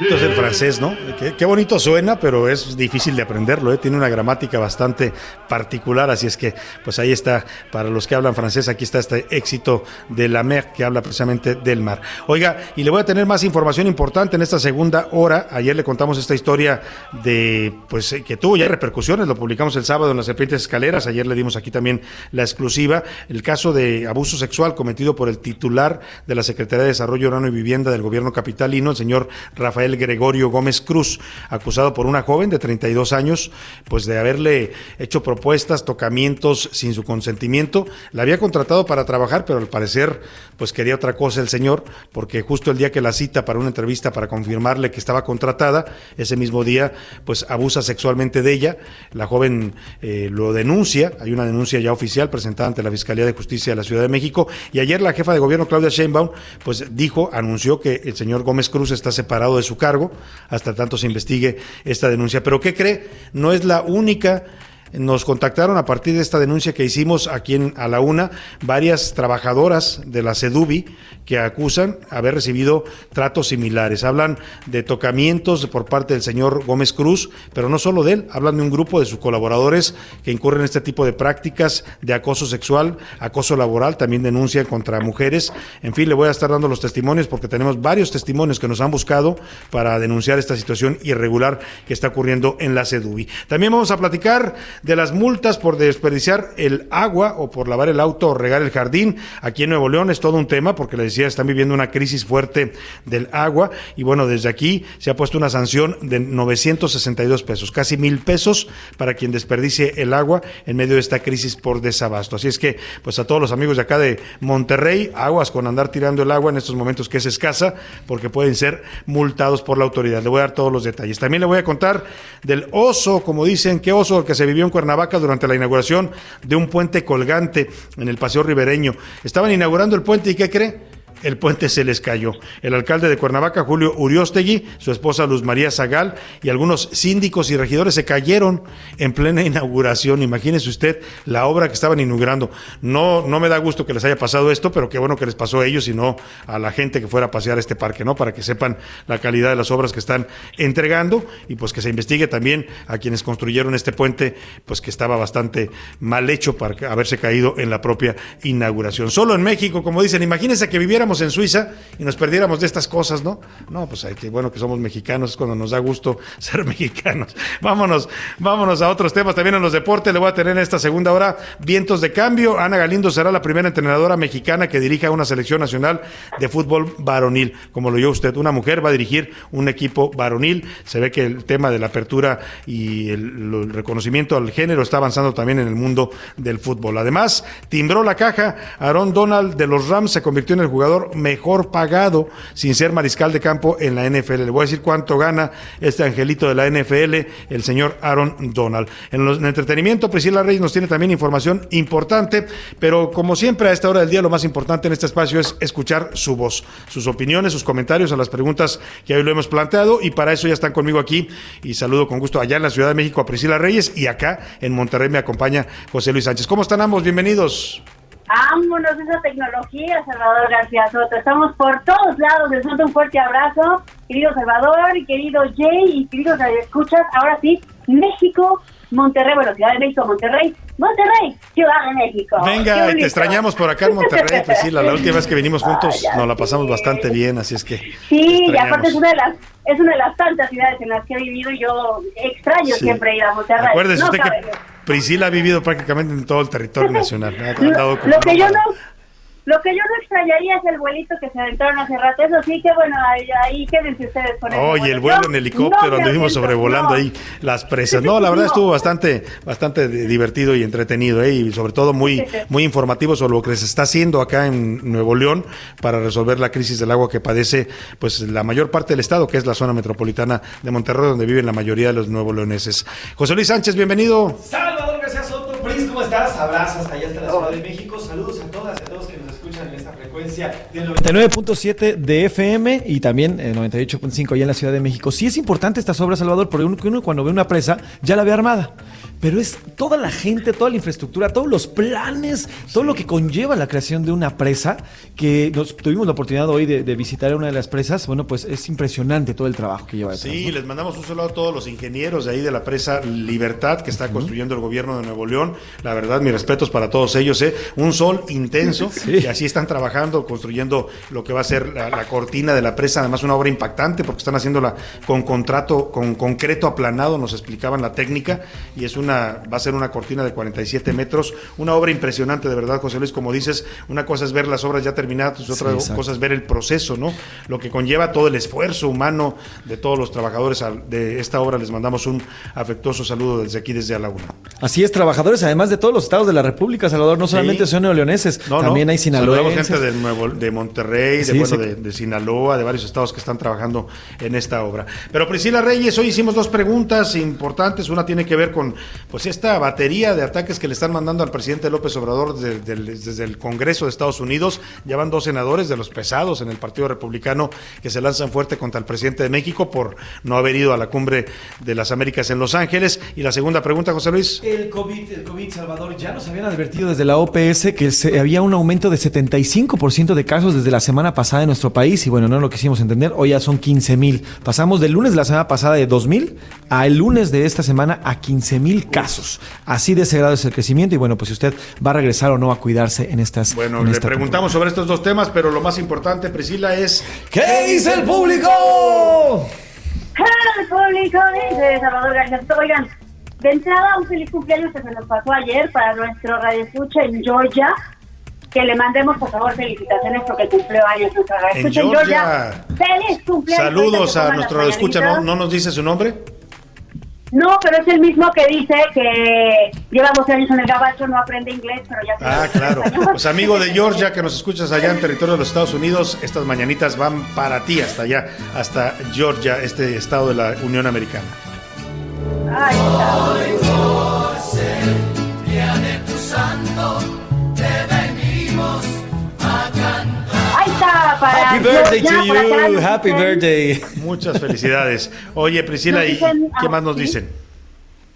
Esto es el francés, ¿no? Qué, qué, bonito suena, pero es difícil de aprenderlo, ¿eh? tiene una gramática bastante particular, así es que pues ahí está, para los que hablan francés, aquí está este éxito de la mer que habla precisamente del mar. Oiga, y le voy a tener más información importante en esta segunda hora. Ayer le contamos esta historia de, pues que tuvo ya repercusiones, lo publicamos el sábado en las serpientes escaleras, ayer le dimos aquí también la exclusiva, el caso de abuso sexual cometido por el titular de la Secretaría de Desarrollo Urbano y Vivienda del gobierno capitalino, el señor Rafael Gregorio Gómez Cruz, acusado por una joven de 32 años, pues de haberle hecho propuestas, tocamientos sin su consentimiento. La había contratado para trabajar, pero al parecer, pues quería otra cosa el señor, porque justo el día que la cita para una entrevista para confirmarle que estaba contratada, ese mismo día, pues abusa sexualmente de ella. La joven eh, lo denuncia, hay una denuncia ya oficial presentada ante la Fiscalía de Justicia de la Ciudad de México, y ayer la jefa de gobierno, Claudia Sheinbaum, pues dijo, anunció que el señor Gómez Cruz está separado de su cargo hasta tanto se investigue esta denuncia. Pero ¿qué cree? No es la única nos contactaron a partir de esta denuncia que hicimos aquí en a la una varias trabajadoras de la CEDUBI que acusan haber recibido tratos similares. Hablan de tocamientos por parte del señor Gómez Cruz, pero no solo de él, hablan de un grupo de sus colaboradores que incurren en este tipo de prácticas de acoso sexual, acoso laboral, también denuncian contra mujeres. En fin, le voy a estar dando los testimonios porque tenemos varios testimonios que nos han buscado para denunciar esta situación irregular que está ocurriendo en la CEDUBI. También vamos a platicar de las multas por desperdiciar el agua o por lavar el auto o regar el jardín. Aquí en Nuevo León es todo un tema porque les decía, están viviendo una crisis fuerte del agua y bueno, desde aquí se ha puesto una sanción de 962 pesos, casi mil pesos para quien desperdicie el agua en medio de esta crisis por desabasto. Así es que, pues a todos los amigos de acá de Monterrey, aguas con andar tirando el agua en estos momentos que es escasa porque pueden ser multados por la autoridad. Le voy a dar todos los detalles. También le voy a contar del oso, como dicen, qué oso que se vivió en Cuernavaca durante la inauguración de un puente colgante en el Paseo Ribereño. Estaban inaugurando el puente y ¿qué cree? El puente se les cayó. El alcalde de Cuernavaca, Julio Uriostegui, su esposa Luz María Zagal y algunos síndicos y regidores se cayeron en plena [LAUGHS] inauguración. Imagínese usted la obra que estaban inaugurando. No, no me da gusto que les haya pasado esto, pero qué bueno que les pasó a ellos y no a la gente que fuera a pasear este parque, ¿no? Para que sepan la calidad de las obras que están entregando y pues que se investigue también a quienes construyeron este puente, pues que estaba bastante mal hecho para haberse caído en la propia inauguración. Solo en México, como dicen, imagínense que viviera en Suiza y nos perdiéramos de estas cosas, ¿no? No, pues hay que, bueno que somos mexicanos, es cuando nos da gusto [LAUGHS] ser mexicanos. Vámonos, vámonos a otros temas también en los deportes. Le voy a tener en esta segunda hora vientos de cambio. Ana Galindo será la primera entrenadora mexicana que dirija una selección nacional de fútbol varonil. Como lo oyó usted, una mujer va a dirigir un equipo varonil. Se ve que el tema de la apertura y el, el reconocimiento al género está avanzando también en el mundo del fútbol. Además, timbró la caja. Aaron Donald de los Rams se convirtió en el jugador mejor pagado sin ser mariscal de campo en la NFL. Le voy a decir cuánto gana este angelito de la NFL, el señor Aaron Donald. En, el entretenimiento, Priscila Reyes nos tiene también información importante, pero como siempre a esta hora del día lo más importante en este espacio es escuchar su voz, sus opiniones, sus comentarios a las preguntas que hoy lo hemos planteado y para eso ya están conmigo aquí y saludo con gusto allá en la Ciudad de México a Priscila Reyes y acá en Monterrey me acompaña José Luis Sánchez. ¿Cómo están ambos? Bienvenidos. Vámonos esa tecnología, Salvador García Soto. Estamos por todos lados. Les mando un fuerte abrazo, querido Salvador, querido Jay y queridos escuchas. Ahora sí, México, Monterrey, bueno, Ciudad de México, Monterrey, Monterrey, Ciudad de México. Venga, te extrañamos por acá en Monterrey, Priscila. La última vez que vinimos juntos nos la pasamos bastante bien, así es que. Sí, y aparte es una de las es una de las tantas ciudades en las que he vivido y yo extraño siempre ir a Monterrey. Acuérdese usted que Priscila ha vivido prácticamente en todo el territorio nacional. lo que yo no lo que yo no extrañaría es el vuelito que se aventaron hace rato. Eso sí, que bueno, ahí, ahí quédense ustedes con Oye, el vuelo en helicóptero, donde vimos sobrevolando ahí las presas. No, la verdad estuvo bastante bastante divertido y entretenido, ¿eh? y sobre todo muy, muy informativo sobre lo que se está haciendo acá en Nuevo León para resolver la crisis del agua que padece pues la mayor parte del estado, que es la zona metropolitana de Monterrey, donde viven la mayoría de los nuevos leoneses. José Luis Sánchez, bienvenido. Salvador García Soto, Pris, ¿cómo estás? Abrazos hasta allá hasta la Ciudad de México. Saludos a todas y a todos que nos escuchan en esta frecuencia del 99.7 de FM y también el 98.5 allá en la Ciudad de México. Sí es importante estas obras, Salvador, porque uno, uno cuando ve una presa ya la ve armada pero es toda la gente, toda la infraestructura, todos los planes, todo lo que conlleva la creación de una presa, que nos tuvimos la oportunidad hoy de, visitar una de las presas, bueno, pues es impresionante todo el trabajo que lleva detrás. Sí, les mandamos un saludo a todos los ingenieros de ahí de la presa Libertad que está construyendo el gobierno de Nuevo León. La verdad, mis respetos para todos ellos, ¿eh? Un sol intenso [LAUGHS] y así están trabajando, construyendo lo que va a ser la, la, cortina de la presa, además una obra impactante porque están haciéndola con contrato, con concreto aplanado, nos explicaban la técnica y es un va a ser una cortina de 47 metros, una obra impresionante de verdad, José Luis, como dices, una cosa es ver las obras ya terminadas, otra cosa es ver el proceso, ¿no? Lo que conlleva todo el esfuerzo humano de todos los trabajadores de esta obra, les mandamos un afectuoso saludo desde aquí, desde Alauna. Así es, trabajadores, además de todos los estados de la República, Salvador, no solamente son neoleoneses, también hay sinaloenses. gente de, Nuevo, de Monterrey, de, bueno, de, de Sinaloa, de varios estados que están trabajando en esta obra. Pero Priscila Reyes, hoy hicimos dos preguntas importantes, una tiene que ver con pues esta batería de ataques que le están mandando al presidente López Obrador desde, el Congreso de Estados Unidos. Ya van dos senadores de los pesados en el Partido Republicano que se lanzan fuerte contra el presidente de México por no haber ido a la cumbre de las Américas en Los Ángeles. Y la segunda pregunta, José Luis. El COVID, el COVID, Salvador, ya nos habían advertido desde la OPS que se, había un aumento de 75% de casos desde la semana pasada en nuestro país y bueno, no lo quisimos entender, hoy ya son 15 mil. Pasamos del lunes de la semana pasada de 2 mil a el lunes de esta semana a 15 mil casos. Así de ese grado es el crecimiento y bueno, pues si usted va a regresar o no a cuidarse en estas... Bueno, le preguntamos sobre estos dos temas, pero lo más importante, Priscila, es... ¿Qué dice el público? El público dice Salvador García. Oigan, de entrada un feliz cumpleaños que se nos pasó ayer para nuestro radio escucha en Georgia. Que le mandemos, por favor, felicitaciones porque cumplió años nuestro radio escucha en Georgia. Feliz cumpleaños. Saludos a nuestro radio escucha, ¿No, ¿no nos dice su nombre? No, pero es el mismo que dice que lleva 12 años en el gabacho, no aprende inglés, pero ya... Ah, claro. [LAUGHS] Pues amigo de Georgia, que nos escuchas allá en territorio de los Estados Unidos, estas mañanitas van para ti hasta allá, hasta Georgia, este estado de la Unión Americana. Ay, de tu santo, te venimos a cantar. Ahí está, para Happy birthday to you, happy birthday. Muchas felicidades. Oye, Priscila, ¿y qué más nos dicen?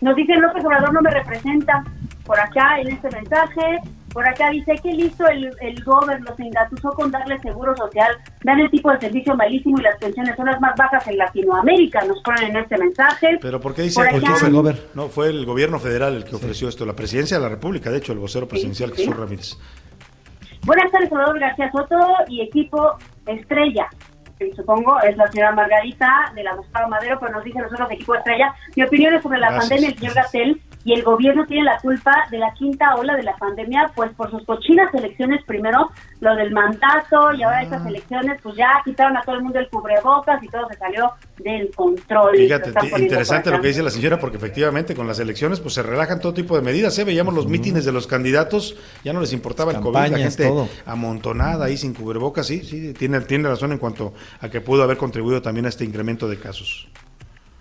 Nos dicen López Obrador no me representa por acá en este mensaje. Por acá dice que listo el, el gobierno los engatusó con darle seguro social, dan el tipo de servicio malísimo y las pensiones son las más bajas en Latinoamérica, nos ponen en este mensaje. Pero ¿por qué dice ¿Por el gobierno? No, fue el gobierno federal el que ofreció esto, la presidencia de la República, de hecho, el vocero presidencial Jesús Ramírez. Buenas tardes, Salvador García Soto y equipo Estrella. Que supongo es la señora Margarita de la Gustavo Madero, pero nos dice nosotros equipo Estrella. Mi opinión es sobre la Gracias, pandemia, el señor Gatel y el gobierno tiene la culpa de la quinta ola de la pandemia, pues por sus cochinas elecciones, primero lo del mandato y ahora estas elecciones, pues ya quitaron a todo el mundo el cubrebocas y todo se salió del control. Fíjate, lo interesante lo que dice la señora, porque efectivamente con las elecciones pues se relajan todo tipo de medidas. ¿eh? Veíamos los mítines de los candidatos, ya no les importaba el COVID, la gente todo. amontonada ahí sin cubrebocas, sí, sí, tiene, tiene razón en cuanto a que pudo haber contribuido también a este incremento de casos.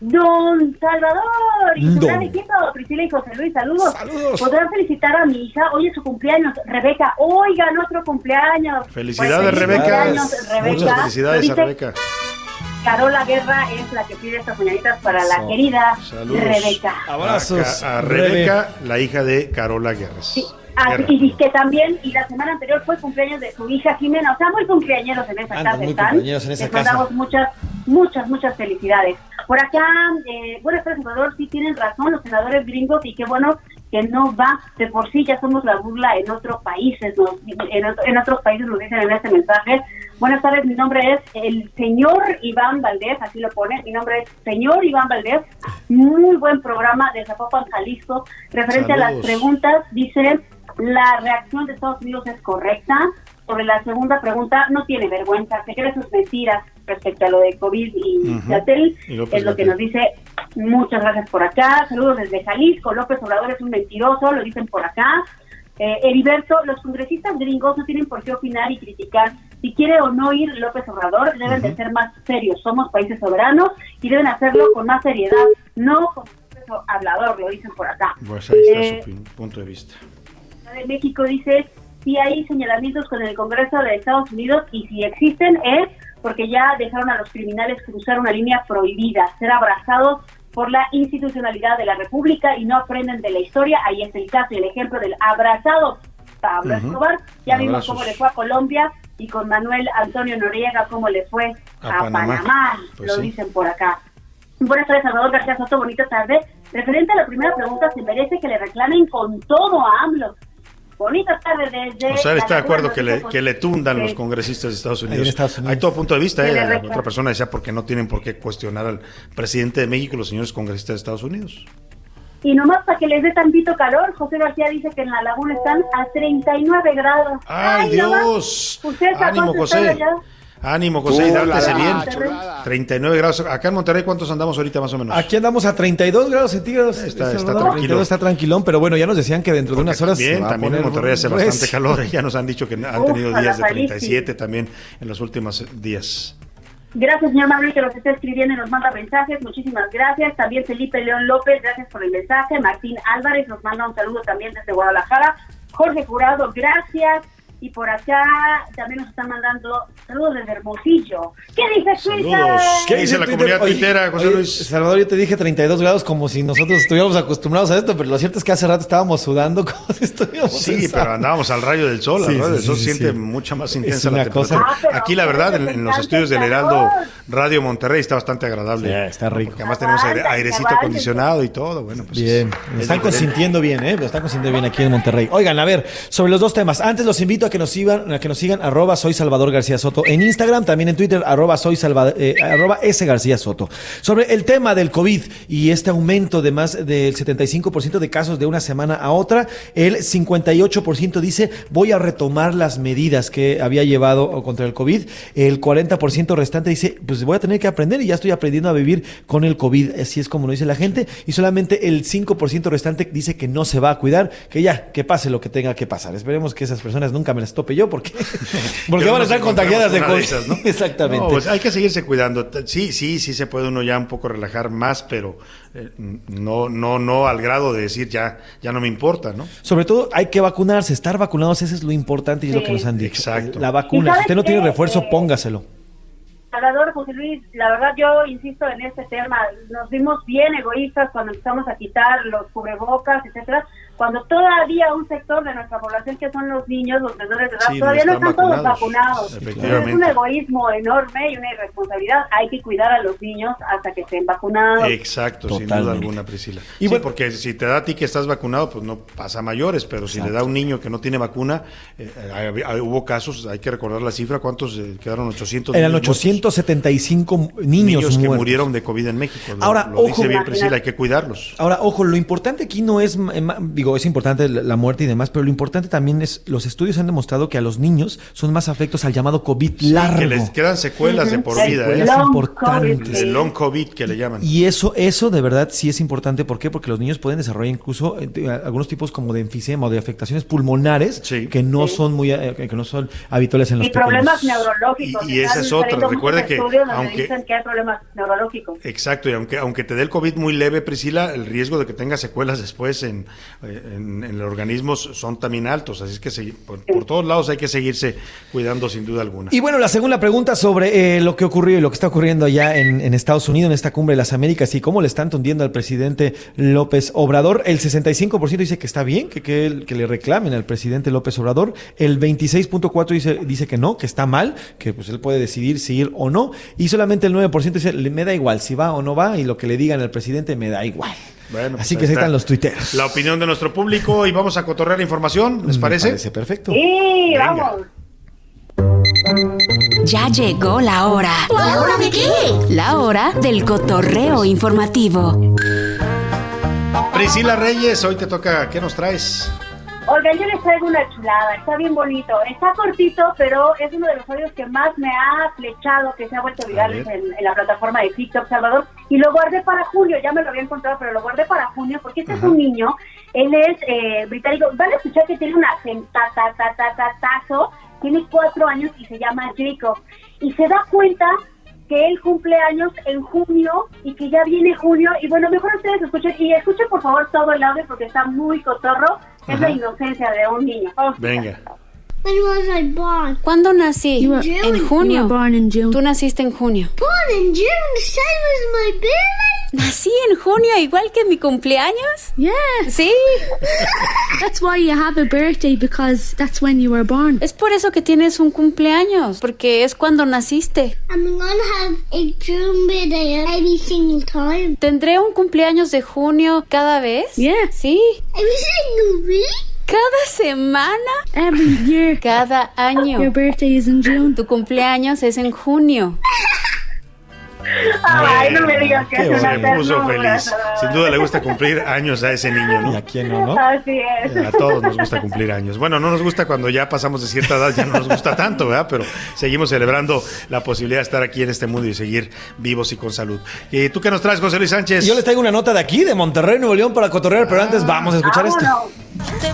Don Salvador y su gran equipo, Priscila y José Luis, saludos. Podrán felicitar a mi hija, hoy es su cumpleaños, Rebeca, oigan otro cumpleaños. Felicidades, Pues, Rebeca. cumpleaños, Rebeca. Muchas felicidades a Rebeca. Carola Guerra es la que pide estas señoritas para la querida Saludos. Rebeca. A, a Rebeca, la hija de Carola Guerras. Ah, Guerra. y que también, y la semana anterior fue cumpleaños de su hija Jimena, o sea, muy cumpleañeros en esa casa muy están. cumpleañeros en esa Les casa. mandamos muchas, muchas, muchas felicidades. Por acá, eh, buenas tardes, Salvador, sí tienen razón los senadores gringos y qué bueno que no va, de por sí ya somos la burla en otros países, nos- en, otro- en otros países nos dicen en este mensaje. Buenas tardes, mi nombre es el señor Iván Valdés, así lo pone, mi nombre es señor Iván Valdés, muy buen programa de Zapopan, Jalisco, referente a las preguntas, dice, la reacción de Estados Unidos es correcta, sobre la segunda pregunta, no tiene vergüenza, se cree sus mentiras respecto a lo de COVID y Y López es lo que nos dice. Muchas gracias por acá. Saludos desde Jalisco. López Obrador es un mentiroso, lo dicen por acá. Eh, Heriberto, los congresistas gringos no tienen por qué opinar y criticar. Si quiere o no ir López Obrador, deben de ser más serios. Somos países soberanos y deben hacerlo con más seriedad, no con hablador, lo dicen por acá. Pues ahí está Eh, su punto de vista. de México dice si hay señalamientos con el Congreso de Estados Unidos y si existen es porque ya dejaron a los criminales cruzar una línea prohibida, ser abrazados por la institucionalidad de la República y no aprenden de la historia. Ahí es el caso y el ejemplo del abrazado Pablo Ujú. Escobar. Ya vimos cómo le fue a Colombia y con Manuel Antonio Noriega cómo le fue A a, Panamá. Panamá, Pues lo sí. dicen por acá. Buenas tardes, Salvador García Soto, bonita tarde. Referente a la primera pregunta, se merece que le reclamen con todo a AMLO. Bonita tarde desde... O sea, él la está de acuerdo que le, que le tundan los congresistas de Estados Unidos. Estados Unidos. Hay todo punto de vista. ¿eh? La otra persona decía porque no tienen por qué cuestionar al presidente de México los señores congresistas de Estados Unidos. Y nomás para que les dé tantito calor, José García dice que en la laguna están a 39 grados. ¡Ay, nomás. Dios! ¿Ustedes a Ánimo, José. allá? Ánimo, José, y dártese bien. chulada. 39 grados. Acá en Monterrey, ¿cuántos andamos ahorita más o menos? Aquí andamos a 32 grados centígrados. Está- ¿Es está tranquilo. 32 está tranquilón, pero bueno, ya nos decían que dentro de unas horas. Bien, también en Monterrey hace bastante calor. Ya nos han dicho que han tenido días de la París, 37 también en los últimos días. Gracias, señor Manuel, que nos está escribiendo y nos manda mensajes. Muchísimas gracias. También Felipe León López, gracias por el mensaje. Martín Álvarez nos manda un saludo también desde Guadalajara. Jorge Jurado, gracias. Y por acá también nos están mandando saludos desde Hermosillo. ¿Qué dice Twitter? ¿Qué dice la comunidad Oye, tuitera, José oye, Luis? Salvador, yo te dije 32 grados como si nosotros estuviéramos acostumbrados a esto, pero lo cierto es que hace rato estábamos sudando [LAUGHS] como si estuviéramos Sí, pero andábamos al rayo del sol. Sí, al rayo sí, del sol sí, siente sí. mucha más intensa la cosa- temperatura. Ah, Aquí, la verdad, en, en los estudios del el Heraldo. Radio Monterrey está bastante agradable. está rico. Porque además tenemos airecito acondicionado y todo. Bueno, pues Bien, es- lo es están diferente. consintiendo bien, ¿eh? Lo están consintiendo bien aquí en Monterrey. Oigan, a ver, sobre los dos temas. Antes los invito a que nos sigan, que nos sigan, arroba soy Salvador García Soto en Instagram, también en Twitter, arroba soy Salvador, eh, S García Soto. Sobre el tema del COVID y este aumento de más del 75% de casos de una semana a otra, el 58% dice voy a retomar las medidas que había llevado contra el COVID. El 40% restante dice, pues voy a tener que aprender y ya estoy aprendiendo a vivir con el COVID. Así es como lo dice la gente. Y solamente el 5% restante dice que no se va a cuidar, que ya, que pase lo que tenga que pasar. Esperemos que esas personas nunca me las tope yo porque, [LAUGHS] porque Que van a no estar contagiadas de esas, ¿no? Exactamente. No, pues hay que seguirse cuidando. Sí, sí, sí se puede uno ya un poco relajar más, pero eh, no, no, no al grado de decir ya, ya no me importa, ¿no? Sobre todo hay que vacunarse, estar vacunados, eso es lo importante y es lo que nos han dicho. Exacto. La ¿Y vacuna, si usted no tiene refuerzo, póngaselo. Salvador, José Luis, la verdad yo insisto en este tema, nos vimos bien egoístas cuando empezamos a quitar los cubrebocas, etcétera, cuando todavía un sector de nuestra población que son los niños, los menores de edad, Sí, no todavía no están están todos vacunados. Es un egoísmo enorme y una irresponsabilidad. Hay que cuidar a los niños hasta que estén vacunados. Exacto, sin duda alguna, Priscila. Y sí, bueno- porque si te da a ti que estás vacunado, pues no pasa a mayores, pero si le da a un niño que no tiene vacuna, eh, hay- hay- hubo casos, hay que recordar la cifra, ¿cuántos eh, quedaron? 800 Eran niños muertos? 175 niños, Niños que murieron de COVID en México. Lo- Ahora, lo dice ojo. bien Priscila, hay que cuidarlos. Ahora, ojo, lo importante aquí no es, eh, ma- digo, es importante la muerte y demás, pero lo importante también es, los estudios han demostrado que a los niños son más afectos al llamado COVID largo. Que les quedan secuelas de por vida. Secuelas ¿eh? importantes. El long COVID que le llaman. Y eso, eso de verdad sí es importante. ¿Por qué? Porque los niños pueden desarrollar incluso eh, algunos tipos como de enfisema o de afectaciones pulmonares que no son muy eh, que no son habituales en los Y problemas Y- neurológicos. y ese Están es otro. saliendo Recuerde que aunque- dicen que hay problemas neurológicos. Exacto, y aunque, aunque te dé el COVID muy leve, Priscila, el riesgo de que tenga secuelas después en, eh, en, en el organismo son también altos. Así es que segui- por, todos lados hay que seguirse cuidando sin duda alguna. Y bueno, la segunda pregunta sobre eh, lo que ocurrió y lo que está ocurriendo allá en, Estados Unidos, en esta cumbre de las Américas, y cómo le están tundiendo al presidente López Obrador. El 65% dice que está bien, que, que, le reclamen al presidente López Obrador. El 26.4% dice, dice que no, que está mal, que pues él puede decidir si ir o no. Y solamente el 9% dice, "Le- me da igual si va o no va, y lo que le digan al presidente me da igual. Bueno, pues Así que ahí ahí está están los tuiteros. La opinión de nuestro público y vamos a cotorrear información, ¿les Me parece? parece perfecto. Sí, Venga. vamos. Ya llegó la hora. ¿La hora de qué? La hora del cotorreo informativo. Priscila Reyes, hoy te toca, ¿qué nos traes? Oiga, yo les traigo una chulada, está bien bonito. Está cortito, pero es uno de los audios que más me ha flechado, que se ha vuelto viral en, en la plataforma de TikTok, Salvador. Y lo guardé para junio, ya me lo había encontrado, pero lo guardé para junio porque este es un niño, él es eh, británico. Van a escuchar que tiene un acentazo, tiene cuatro años y se llama Jacob. Y se da cuenta que él cumple años en junio y que ya viene junio. Y bueno, mejor ustedes escuchen y escuchen por favor todo el audio porque está muy cotorro. Es Ajá. la inocencia de un niño. A Venga. When was I born? ¿Cuándo nací? You were- June. En junio. You were born in June. Tú naciste en junio. Born in June, the same as my birthday? Nací en junio, igual que mi cumpleaños. Yeah. Sí. [LAUGHS] That's why you have a birthday because that's when you were born. Es por eso que tienes un cumpleaños, porque es cuando naciste. I'm gonna have a June birthday every single time. ¿Tendré un cumpleaños de junio cada vez? Yeah. Sí. Every single week? ¿Cada semana? Every year. Cada año. Your birthday is in June. Tu cumpleaños es en junio. Ay, no me digas que Qué es una me puso feliz. Sin duda le gusta cumplir años a ese niño, ¿no? ¿Y a quién no, no? Así es. A todos nos gusta cumplir años. Bueno, no nos gusta cuando ya pasamos de cierta edad, ya no nos gusta tanto, ¿verdad? Pero seguimos celebrando la posibilidad de estar aquí en este mundo y seguir vivos y con salud. ¿Y tú qué nos traes, José Luis Sánchez? Yo les traigo una nota de aquí, de Monterrey, Nuevo León, para cotorrear, pero antes vamos a escuchar esto. Te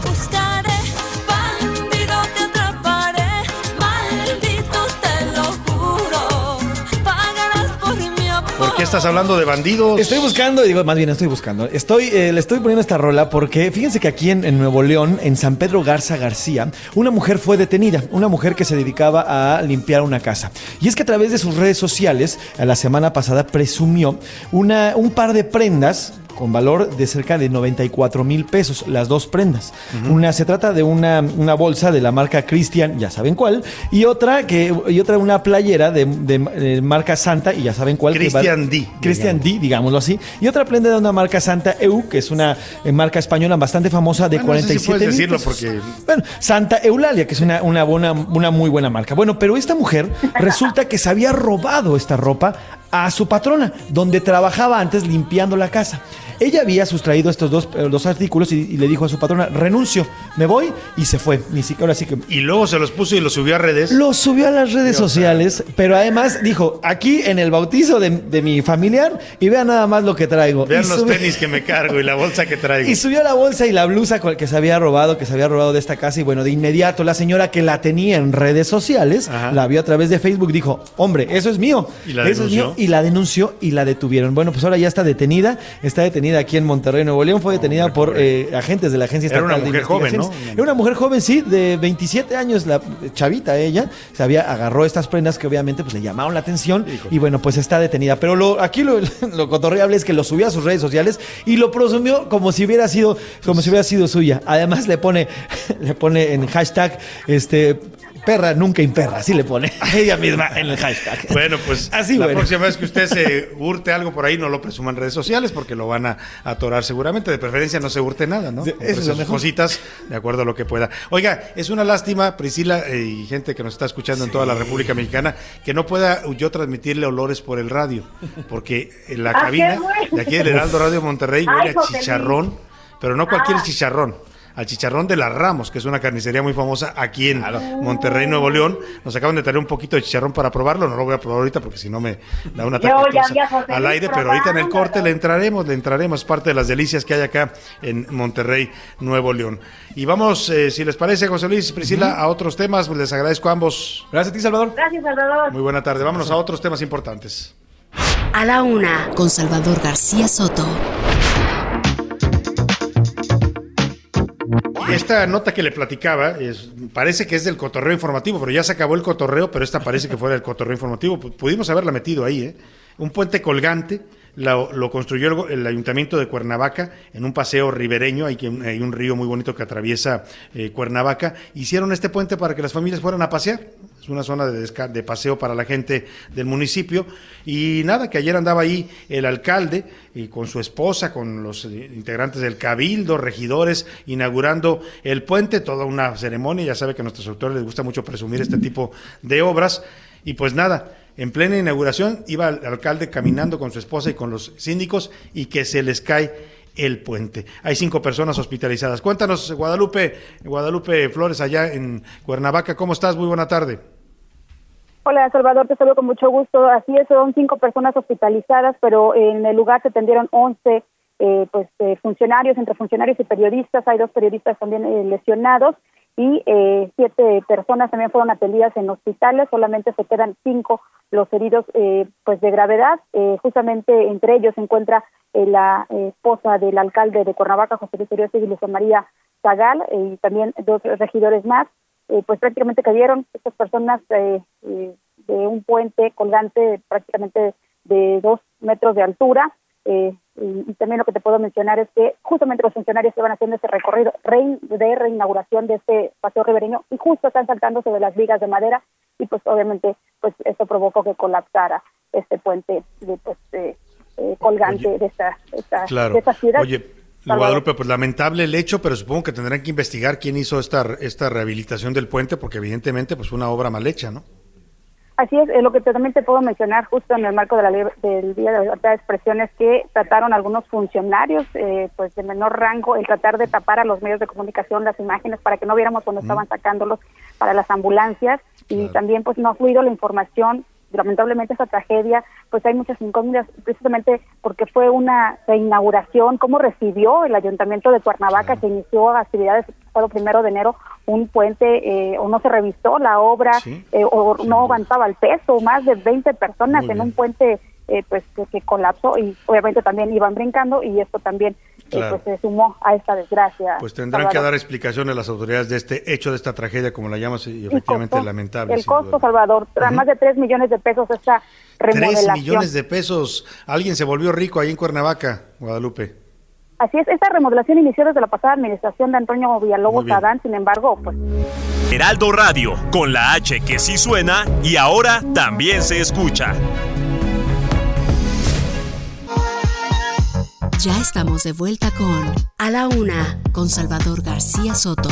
estás hablando de bandidos? Estoy buscando, digo, más bien estoy buscando. Estoy, eh, le estoy poniendo esta rola porque fíjense que aquí en, en Nuevo León, en San Pedro Garza García, una mujer fue detenida, una mujer que se dedicaba a limpiar una casa. Y es que a través de sus redes sociales, a la semana pasada presumió una, un par de prendas con valor de cerca de 94 mil pesos, las dos prendas. Una se trata de una, una bolsa de la marca Christian, ya saben cuál, y otra que y otra una playera de, de, marca Santa, y ya saben cuál. que va- Christian D, Christian D, digámoslo así. Y otra prenda de una marca Santa EU, que es una eh, marca española bastante famosa de Bueno, no sé si 47 puedes mil decirlo pesos. porque Bueno, Santa Eulalia, que es una, una, buena, una muy buena marca. Bueno, pero esta mujer [LAUGHS] resulta que se había robado esta ropa a su patrona, donde trabajaba antes limpiando la casa. Ella había sustraído estos dos, eh, dos artículos y, y le dijo a su patrona, renuncio, me voy, y se fue. Ni siquiera, ahora sí que y luego se los puso y los subió a redes. lo subió a las redes sociales, pero además dijo, aquí en el bautizo de, de mi familiar, y vean nada más lo que traigo. Vean Y los sube- tenis que me cargo y la bolsa que traigo. [LAUGHS] y subió la bolsa y la blusa que se había robado, que se había robado de esta casa. Y bueno, de inmediato la señora que la tenía en redes sociales, la vio a través de Facebook, dijo, hombre, eso es mío. ¿Y la eso es mío. Y la denunció y la detuvieron. Bueno, pues ahora ya está detenida. Está detenida aquí en Monterrey, Nuevo León. Fue detenida por eh, agentes de la Agencia Era Estatal una de mujer joven, Investigaciones. ¿no? Era una mujer joven, sí, de 27 años, la chavita ella. Se había agarró estas prendas que obviamente pues, le llamaron la atención. Y bueno, pues está detenida. Pero lo, aquí lo, [LAUGHS] lo cotorreable es que lo subió a sus redes sociales y lo presumió como si hubiera sido, como si hubiera sido suya. Además le pone, [LAUGHS] le pone en hashtag, este, perra nunca imperra, así le pone [LAUGHS] ella misma en el hashtag. Bueno, pues Así, la bueno. próxima vez que usted se [LAUGHS] hurte algo por ahí, no lo presuma en redes sociales porque lo van a atorar seguramente. De preferencia no se hurte nada, ¿no? Eso es lo sus mejor. cositas de acuerdo a lo que pueda. Oiga, es una lástima, Priscila eh, y gente que nos está escuchando en toda la República Mexicana, que no pueda yo transmitirle olores por el radio, porque en la [LAUGHS] Ah, cabina de aquí del Heraldo Radio Monterrey Ay, huele a chicharrón, pero no cualquier Ah. chicharrón. Al chicharrón de las Ramos, que es una carnicería muy famosa aquí en Monterrey, Nuevo León. Nos acaban de traer un poquito de chicharrón para probarlo. No lo voy a probar ahorita porque si no me da una Yo [LAUGHS] ya taquitos vi a José al aire, pero ahorita en el corte le entraremos, le entraremos. Parte de las delicias que hay acá en Monterrey, Nuevo León. Y vamos, eh, si les parece, José Luis, Priscila, a otros temas. Les agradezco a ambos. Gracias a ti, Salvador. Gracias, Salvador. Muy buena tarde. Vámonos a otros temas importantes. A la una, con Salvador García Soto. Esta nota que le platicaba parece que es del cotorreo informativo, pero ya se acabó el cotorreo, pero esta parece que fuera del cotorreo informativo. Pu- Pudimos haberla metido ahí, ¿eh? Un puente colgante lo, lo construyó el, ayuntamiento de Cuernavaca en un paseo ribereño, hay, hay un río muy bonito que atraviesa eh, Cuernavaca. Hicieron este puente para que las familias fueran a pasear. Es una zona de, de paseo para la gente del municipio. Y nada, que ayer andaba ahí el alcalde y con su esposa, con los eh, integrantes del cabildo, regidores, inaugurando el puente, toda una ceremonia. Ya sabe que a nuestros autores les gusta mucho presumir este tipo de obras. Y pues nada, en plena inauguración iba el alcalde caminando con su esposa y con los síndicos y que se les cae el puente. Hay cinco personas hospitalizadas. Cuéntanos, Guadalupe, Guadalupe Flores, allá en Cuernavaca, ¿cómo estás? Muy buena tarde. Hola Salvador, te saludo con mucho gusto. Así es, son cinco personas hospitalizadas, pero en el lugar se atendieron 11 eh, pues, eh, funcionarios, entre funcionarios y periodistas. Hay dos periodistas también eh, lesionados y eh, siete personas también fueron atendidas en hospitales. Solamente se quedan cinco los heridos eh, pues de gravedad. Eh, justamente entre ellos se encuentra la esposa del alcalde de Cuernavaca, José Luis Orioste y Luz María Zagal, y también dos regidores más eh, pues prácticamente cayeron estas personas eh, eh, de un puente colgante prácticamente de dos metros de altura. eh, y, y también lo que te puedo mencionar es que justamente los funcionarios que van haciendo ese recorrido rein- de reinauguración de este paseo ribereño y justo están saltando sobre las vigas de madera y pues obviamente pues esto provocó que colapsara este puente de, pues, eh, colgante de esta, esta- Claro. de esta ciudad. Oye. Guadalupe, pues lamentable el hecho, pero supongo que tendrán que investigar quién hizo esta, esta rehabilitación del puente, porque evidentemente pues fue una obra mal hecha, ¿no? Así es, eh, lo que también te puedo mencionar justo en el marco de la del Día de la Libertad de Expresión es que trataron algunos funcionarios eh, pues de menor rango el tratar de tapar a los medios de comunicación las imágenes para que no viéramos cuando estaban sacándolos para las ambulancias y también pues no ha fluido la información lamentablemente esa tragedia, pues hay muchas incógnitas, precisamente porque fue una reinauguración, cómo recibió el ayuntamiento de Cuernavaca, que inició actividades el pasado primero de enero, un puente, eh, o no se revisó la obra, eh, o no aguantaba el peso, más de 20 personas Muy en bien. un puente eh, pues que, que colapsó y obviamente también iban brincando y esto también eh, Claro. pues se sumó a esta desgracia. Pues tendrán que dar explicaciones las autoridades de este hecho, de esta tragedia, como la llamas, y efectivamente costó lamentable. El costo, duda. Salvador, Ujú. más de 3 millones de pesos esta Tres remodelación. millones de pesos. Alguien se volvió rico ahí en Cuernavaca, Guadalupe. Así es, esta remodelación inició desde la pasada administración de Antonio Villalobos. Adán, sin embargo, pues Heraldo Radio, con la H que sí suena y ahora también se escucha. Ya estamos de vuelta con A la Una con Salvador García Soto.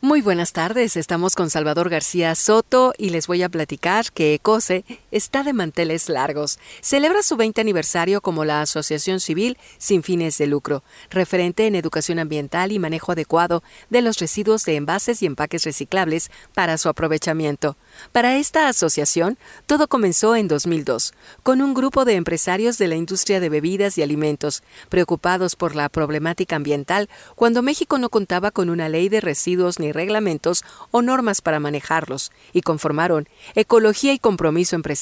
Muy buenas tardes, estamos con Salvador García Soto y les voy a platicar que ECOSE está de manteles largos. Celebra su 20 aniversario como la Asociación Civil sin fines de lucro, referente en educación ambiental y manejo adecuado de los residuos de envases y empaques reciclables para su aprovechamiento. Para esta asociación, todo comenzó en 2002, con un grupo de empresarios de la industria de bebidas y alimentos, preocupados por la problemática ambiental cuando México no contaba con una ley de residuos ni reglamentos o normas para manejarlos, y conformaron Ecología y Compromiso Empresarial,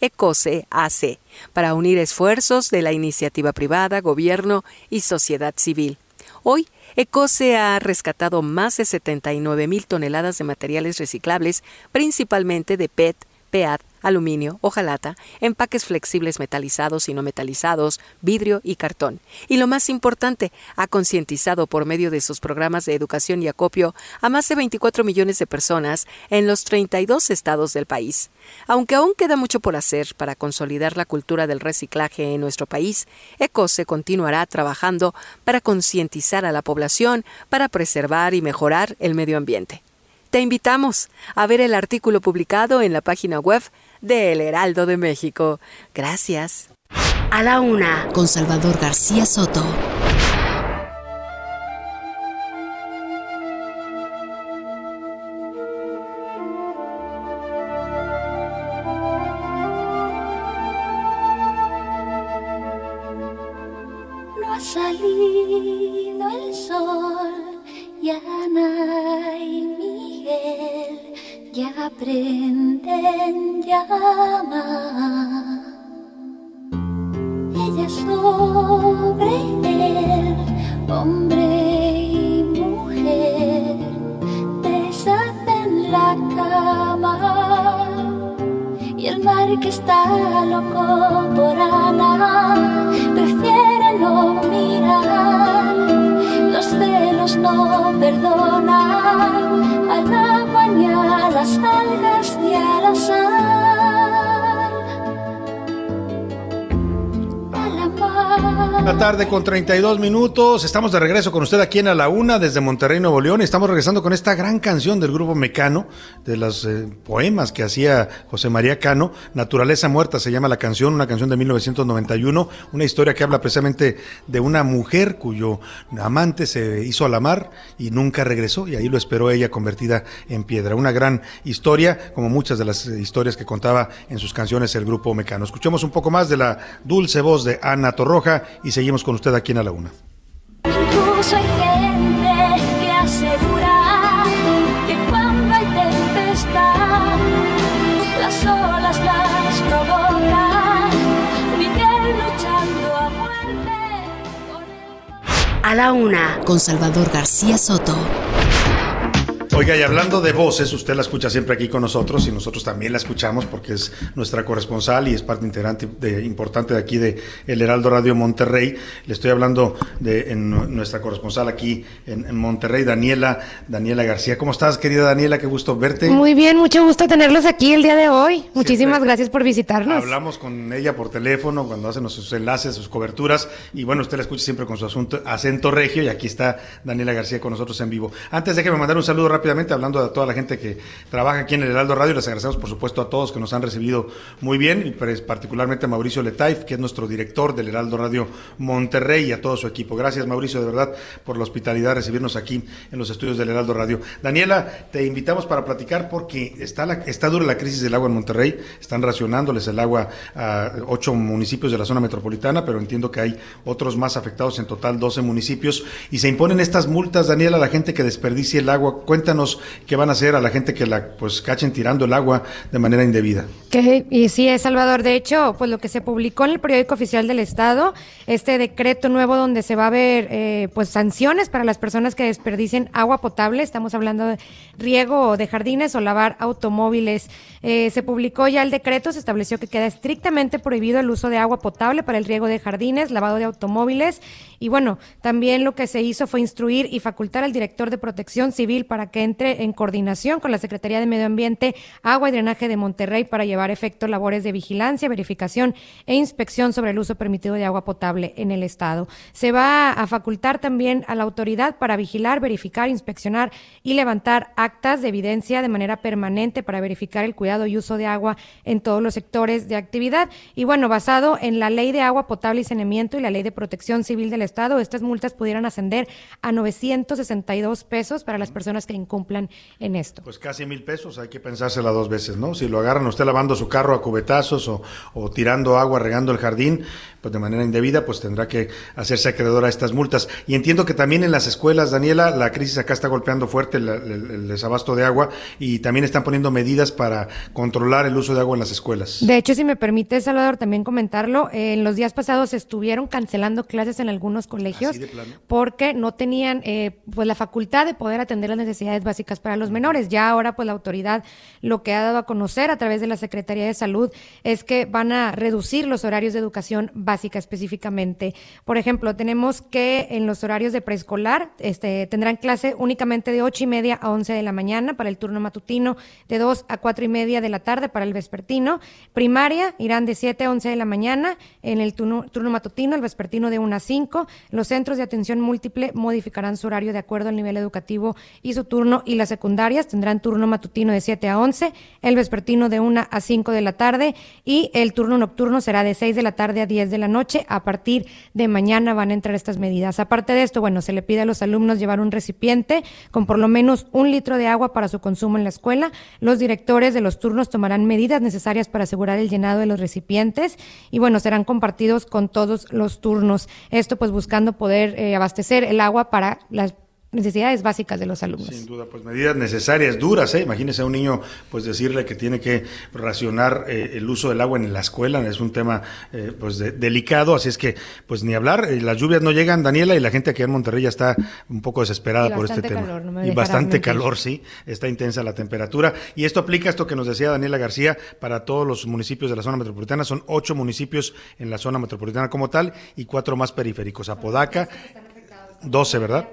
ECOSE AC, para unir esfuerzos de la iniciativa privada, gobierno y sociedad civil. Hoy, ECOSE ha rescatado más de 79 mil toneladas de materiales reciclables, principalmente de PET, PEAD, aluminio, hojalata, empaques flexibles metalizados y no metalizados, vidrio y cartón. Y lo más importante, ha concientizado por medio de sus programas de educación y acopio a más de 24 millones de personas en los 32 estados del país. Aunque aún queda mucho por hacer para consolidar la cultura del reciclaje en nuestro país, ECOSE continuará trabajando para concientizar a la población para preservar y mejorar el medio ambiente. Te invitamos a ver el artículo publicado en la página web de El Heraldo de México. Gracias. A la una, con Salvador García Soto. Ya prenden llama. Ella sobre él, hombre y mujer, deshacen la cama. Y el mar que está loco por Ana prefiere no mirar. Los celos no perdonan a la mañana, a las algas y a la sal. La tarde con 32 minutos. Estamos de regreso con usted aquí en A la Una desde Monterrey, Nuevo León. Estamos regresando con esta gran canción del grupo Mecano, de los eh, poemas que hacía José María Cano. Naturaleza Muerta se llama la canción, una canción de 1991. Una historia que habla precisamente de una mujer cuyo amante se hizo a la mar y nunca regresó. Y ahí lo esperó ella convertida en piedra. Una gran historia, como muchas de las eh, historias que contaba en sus canciones el grupo Mecano. Escuchemos un poco más de la dulce voz de Ana Torroja y seguimos con usted aquí en A la Una. Incluso hay gente que asegura que cuando hay tempestad, las olas las provocan. Miguel luchando a muerte. A la una, con Salvador García Soto. Oiga, y hablando de voces, usted la escucha siempre aquí con nosotros y nosotros también la escuchamos porque es nuestra corresponsal y es parte integrante de, importante de aquí de El Heraldo Radio Monterrey. Le estoy hablando de en nuestra corresponsal aquí en, en Monterrey, Daniela, Daniela García. ¿Cómo estás, querida Daniela? Qué gusto verte. Muy bien, mucho gusto tenerlos aquí el día de hoy. Muchísimas gracias por visitarnos. Hablamos con ella por teléfono cuando hacen sus enlaces, sus coberturas. Y bueno, usted la escucha siempre con su asunto, acento regio. Y aquí está Daniela García con nosotros en vivo. Antes de que me mandar un saludo hablando de toda la gente que trabaja aquí en el Heraldo Radio, les agradecemos por supuesto a todos que nos han recibido muy bien, y particularmente a Mauricio Letaif, que es nuestro director del Heraldo Radio Monterrey, y a todo su equipo. Gracias, Mauricio, de verdad, por la hospitalidad de recibirnos aquí en los estudios del Heraldo Radio. Daniela, te invitamos para platicar porque está, la, está dura la crisis del agua en Monterrey. Están racionándoles el agua a ocho municipios de la zona metropolitana, pero entiendo que hay otros más afectados, en total 12 municipios. Y se imponen estas multas, Daniela, a la gente que desperdicie el agua. Cuéntanos qué van a hacer a la gente que la pues cachen tirando el agua de manera indebida. Que, y sí, es Salvador. De hecho, pues lo que se publicó en el periódico oficial del Estado, este decreto nuevo donde se va a ver eh, pues sanciones para las personas que desperdicien agua potable. Estamos hablando de riego de jardines o lavar automóviles. Eh, se publicó ya el decreto, se estableció que queda estrictamente prohibido el uso de agua potable para el riego de jardines, lavado de automóviles. Y bueno, también lo que se hizo fue instruir y facultar al director de protección civil para que entre en coordinación con la Secretaría de Medio Ambiente, Agua y Drenaje de Monterrey para llevar a efecto labores de vigilancia, verificación e inspección sobre el uso permitido de agua potable en el Estado. Se va a facultar también a la autoridad para vigilar, verificar, inspeccionar y levantar actas de evidencia de manera permanente para verificar el cuidado y uso de agua en todos los sectores de actividad. Y bueno, basado en la Ley de Agua Potable y Saneamiento y la Ley de Protección Civil del Estado, estas multas pudieran ascender a 962 pesos para las personas que incumplan en esto. Pues casi mil pesos, hay que pensársela dos veces, ¿no? Si lo agarran usted lavando su carro a cubetazos o, o tirando agua, regando el jardín, pues de manera indebida, pues tendrá que hacerse acreedor a estas multas. Y entiendo que también en las escuelas, Daniela, la crisis acá está golpeando fuerte el, el- el desabasto de agua y también están poniendo medidas para controlar el uso de agua en las escuelas. De hecho, si me permite, Salvador, también comentarlo, eh, en los días pasados estuvieron cancelando clases en algunos colegios plano. porque no tenían eh, pues la facultad de poder atender las necesidades básicas para los menores. Ya ahora pues la autoridad lo que ha dado a conocer a través de la Secretaría de Salud es que van a reducir los horarios de educación básica específicamente. Por ejemplo, tenemos que en los horarios de preescolar este, tendrán clase únicamente de ocho y media a 11 de la mañana para el turno matutino, de 2 a cuatro y media de la tarde para el vespertino. Primaria irán de 7 a 11 de la mañana en el turno, turno matutino, el vespertino de 1 a 5. Los centros de atención múltiple modificarán su horario de acuerdo al nivel educativo y su turno y las secundarias tendrán turno matutino de 7 a 11, el vespertino de 1 a 5 de la tarde y el turno nocturno será de 6 de la tarde a 10 de la noche. A partir de mañana van a entrar estas medidas. Aparte de esto, bueno, se le pide a los alumnos llevar un recipiente con por lo menos un litro de agua para su consumo en la escuela. Los directores de los turnos tomarán medidas necesarias para asegurar el llenado de los recipientes y bueno, serán compartidos con todos los turnos. Esto pues buscando poder eh, abastecer el agua para las necesidades básicas de los alumnos. Sin duda, pues medidas necesarias, duras, ¿eh? Imagínese a un niño, pues decirle que tiene que racionar eh, el uso del agua en la escuela, es un tema, eh, pues delicado, así es que, pues ni hablar, eh, las lluvias no llegan, Daniela, y la gente aquí en Monterrey ya está un poco desesperada por este tema. y bastante calor, sí, está intensa la temperatura, y esto aplica esto que nos decía Daniela García para todos los municipios de la zona metropolitana, son ocho municipios en la zona metropolitana como tal, y cuatro más periféricos, Apodaca, doce, ¿verdad?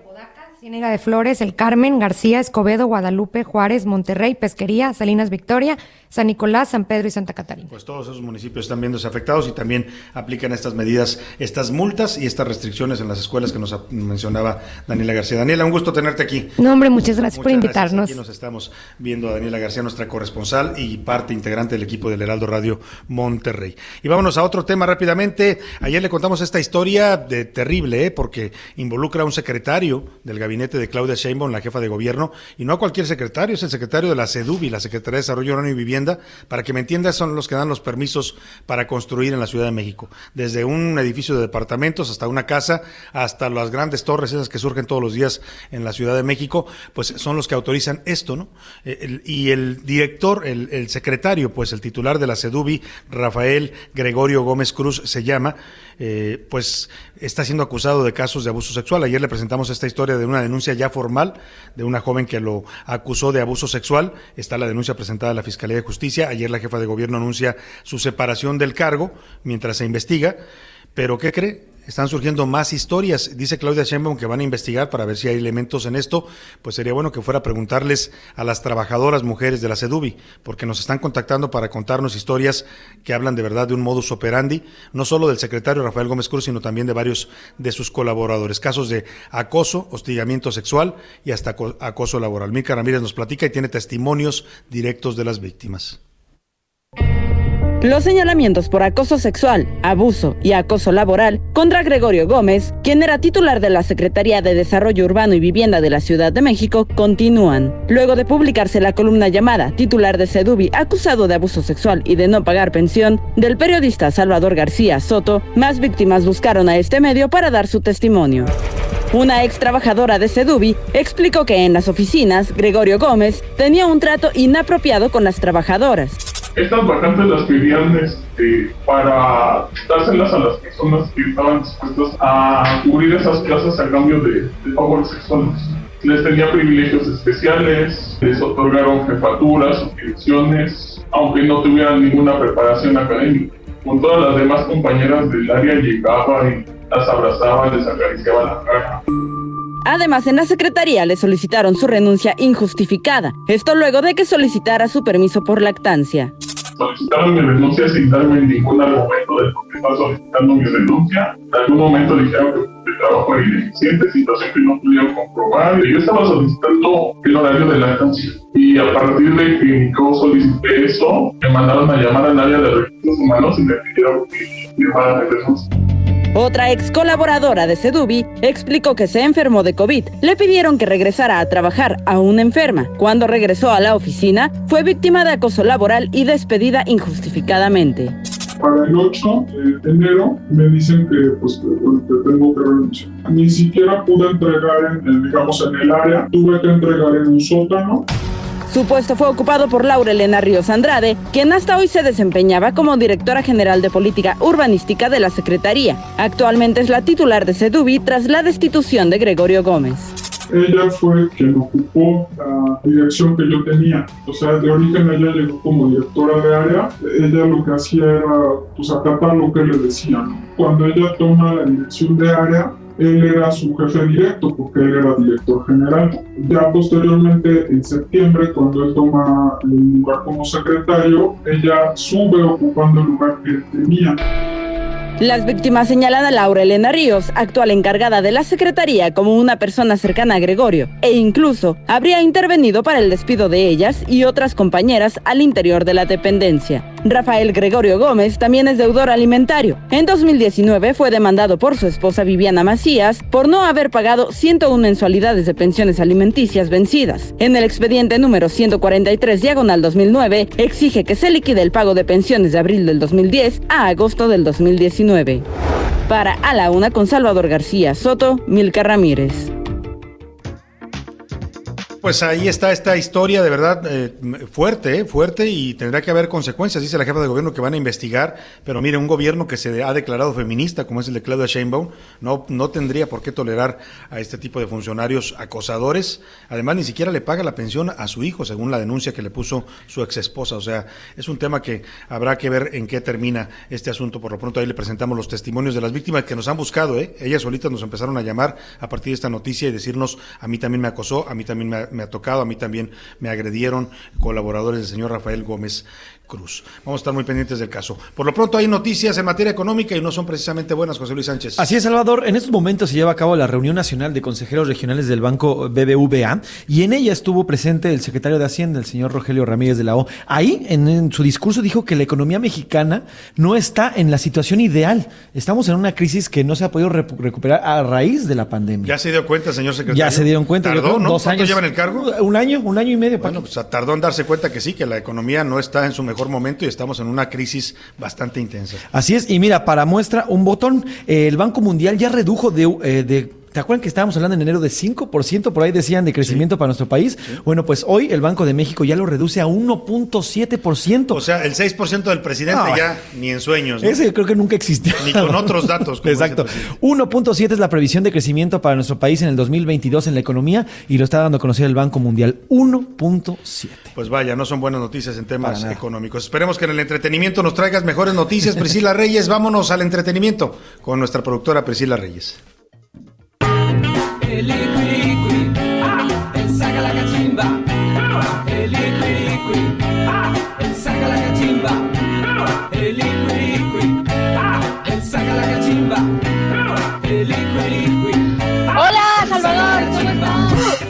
Ciénega de Flores, El Carmen, García, Escobedo, Guadalupe, Juárez, Monterrey, Pesquería, Salinas Victoria, San Nicolás, San Pedro y Santa Catarina. Pues todos esos municipios están viéndose afectados y también aplican estas medidas, estas multas y estas restricciones en las escuelas que nos mencionaba Daniela García. Daniela, un gusto tenerte aquí. No, hombre, muchas gracias por invitarnos. Aquí nos estamos viendo a Daniela García, nuestra corresponsal y parte integrante del equipo del Heraldo Radio Monterrey. Y vámonos a otro tema rápidamente. Ayer le contamos esta historia de terrible, ¿eh? porque involucra a un secretario del gabinete de Claudia Sheinbaum, la jefa de gobierno, y no a cualquier secretario, es el secretario de la CEDUBI, la Secretaría de Desarrollo Urbano y Vivienda, para que me entiendas, son los que dan los permisos para construir en la Ciudad de México, desde un edificio de departamentos hasta una casa, hasta las grandes torres esas que surgen todos los días en la Ciudad de México, pues son los que autorizan esto, ¿no? Eh, y el director, el, el secretario, pues el titular de la CEDUBI, Rafael Gregorio Gómez Cruz se llama, eh, pues está siendo acusado de casos de abuso sexual. Ayer le presentamos esta historia de una denuncia ya formal de una joven que lo acusó de abuso sexual. Está la denuncia presentada a la Fiscalía de Justicia. Ayer la jefa de gobierno anuncia su separación del cargo mientras se investiga. Pero ¿qué cree? están surgiendo más historias. Dice Claudia Sheinbaum que van a investigar para ver si hay elementos en esto. Pues sería bueno que fuera a preguntarles a las trabajadoras mujeres de la CEDUBI, porque nos están contactando para contarnos historias que hablan de verdad de un modus operandi, no solo del secretario Rafael Gómez Cruz, sino también de varios de sus colaboradores. Casos de acoso, hostigamiento sexual y hasta acoso laboral. Mica Ramírez nos platica y tiene testimonios directos de las víctimas. Los señalamientos por acoso sexual, abuso y acoso laboral contra Gregorio Gómez, quien era titular de la Secretaría de Desarrollo Urbano y Vivienda de la Ciudad de México, continúan. Luego de publicarse la columna llamada Titular de Sedubi acusado de abuso sexual y de no pagar pensión, del periodista Salvador García Soto, más víctimas buscaron a este medio para dar su testimonio. Una ex trabajadora de Sedubi explicó que en las oficinas, Gregorio Gómez tenía un trato inapropiado con las trabajadoras. Estas vacantes las pedían este, para dárselas a las personas que estaban dispuestas a cubrir esas plazas a cambio de, de favores sexuales. Les tenía privilegios especiales, les otorgaron jefaturas o direcciones, aunque no tuvieran ninguna preparación académica. Con todas las demás compañeras del área llegaba y las abrazaba, les acariciaba la cara. Además, en la Secretaría le solicitaron su renuncia injustificada. Esto luego de que solicitara su permiso por lactancia. Solicitaron mi renuncia sin darme ningún argumento de por qué estaba solicitando mi renuncia. En algún momento dijeron que el trabajo era ineficiente, situación que no pudieron comprobar. Yo estaba solicitando el horario de lactancia. Y a partir de que yo solicité eso, me mandaron a llamar al área de recursos humanos y me pidieron que firmara mi renuncia. Otra ex colaboradora de Sedubi explicó que se enfermó de COVID. Le pidieron que regresara a trabajar aún enferma. Cuando regresó a la oficina, fue víctima de acoso laboral y despedida injustificadamente. Para el 8 de enero me dicen que, pues, tengo que renunciar. Ni siquiera pude entregar, en, en, digamos, en el área. Tuve que entregar en un sótano. Su puesto fue ocupado por Laura Elena Ríos Andrade, quien hasta hoy se desempeñaba como directora general de política urbanística de la Secretaría. Actualmente es la titular de Sedubi tras la destitución de Gregorio Gómez. ella fue quien ocupó la dirección que yo tenía. O sea, de origen ella llegó como directora de área. Ella lo que hacía era pues acatar lo que le decían. Cuando ella toma la dirección de área, él era su jefe directo porque él era director general. Ya posteriormente, en septiembre, cuando él toma el lugar como secretario, ella sube ocupando el lugar que él tenía. Las víctimas señalan a Laura Elena Ríos, actual encargada de la Secretaría, como una persona cercana a Gregorio, e incluso habría intervenido para el despido de ellas y otras compañeras al interior de la dependencia. Rafael Gregorio Gómez también es deudor alimentario. En 2019 fue demandado por su esposa Viviana Macías por no haber pagado 101 mensualidades de pensiones alimenticias vencidas. En el expediente número 143 diagonal 2009 exige que se liquide el pago de pensiones de abril del 2010 a agosto del 2019. Para A la Una con Salvador García Soto, Milka Ramírez. Pues ahí está esta historia de verdad eh, fuerte, eh, fuerte y tendrá que haber consecuencias, dice la jefa de gobierno que van a investigar, pero mire, un gobierno que se ha declarado feminista, como es el de Claudia Sheinbaum, no, no tendría por qué tolerar a este tipo de funcionarios acosadores, además ni siquiera le paga la pensión a su hijo, según la denuncia que le puso su ex esposa, o sea, es un tema que habrá que ver en qué termina este asunto, por lo pronto ahí le presentamos los testimonios de las víctimas que nos han buscado, ¿eh? ellas solitas nos empezaron a llamar a partir de esta noticia y decirnos, a mí también me acosó, a mí también me, me ha tocado, a mí también me agredieron colaboradores del señor Rafael Gómez Cruz. Vamos a estar muy pendientes del caso. Por lo pronto hay noticias en materia económica y no son precisamente buenas, José Luis Sánchez. Así es, Salvador. En estos momentos se lleva a cabo la reunión nacional de consejeros regionales del Banco BBVA y en ella estuvo presente el secretario de Hacienda, el señor Rogelio Ramírez de la O. Ahí, en, en su discurso, dijo que la economía mexicana no está en la situación ideal. Estamos en una crisis que no se ha podido recuperar a raíz de la pandemia. ¿Ya se dio cuenta, señor secretario? Ya se dieron cuenta. ¿Tardó, creo, no? Dos ¿Cuánto años. lleva en el cargo? Un año, un año y medio. Bueno, pues tardó en darse cuenta que sí, que la economía no está en su mejor momento y estamos en una crisis bastante intensa. Así es, y mira, para muestra un botón, eh, el Banco Mundial ya redujo de, eh, de ¿Te acuerdan que estábamos hablando en enero de 5%? Por ahí decían de crecimiento para nuestro país. Bueno, pues hoy el Banco de México ya lo reduce a 1.7%. O sea, el 6% del presidente No. ya ni en sueños. ¿no? Ese yo creo que nunca existió. Ni con otros datos. Exacto. dice el presidente. 1.7 es la previsión de crecimiento para nuestro país en el 2022 en la economía y lo está dando a conocer el Banco Mundial. 1.7. Pues vaya, no son buenas noticias en temas económicos. Esperemos que en el entretenimiento nos traigas mejores noticias. Priscila Reyes, vámonos al entretenimiento con nuestra productora Priscila Reyes. El liquiriqui, el saca la cachimba. El liquiriqui, el saca la cachimba. El liquiriqui, el saca la cachimba. El. Hola, Salvador, ¿cómo estás?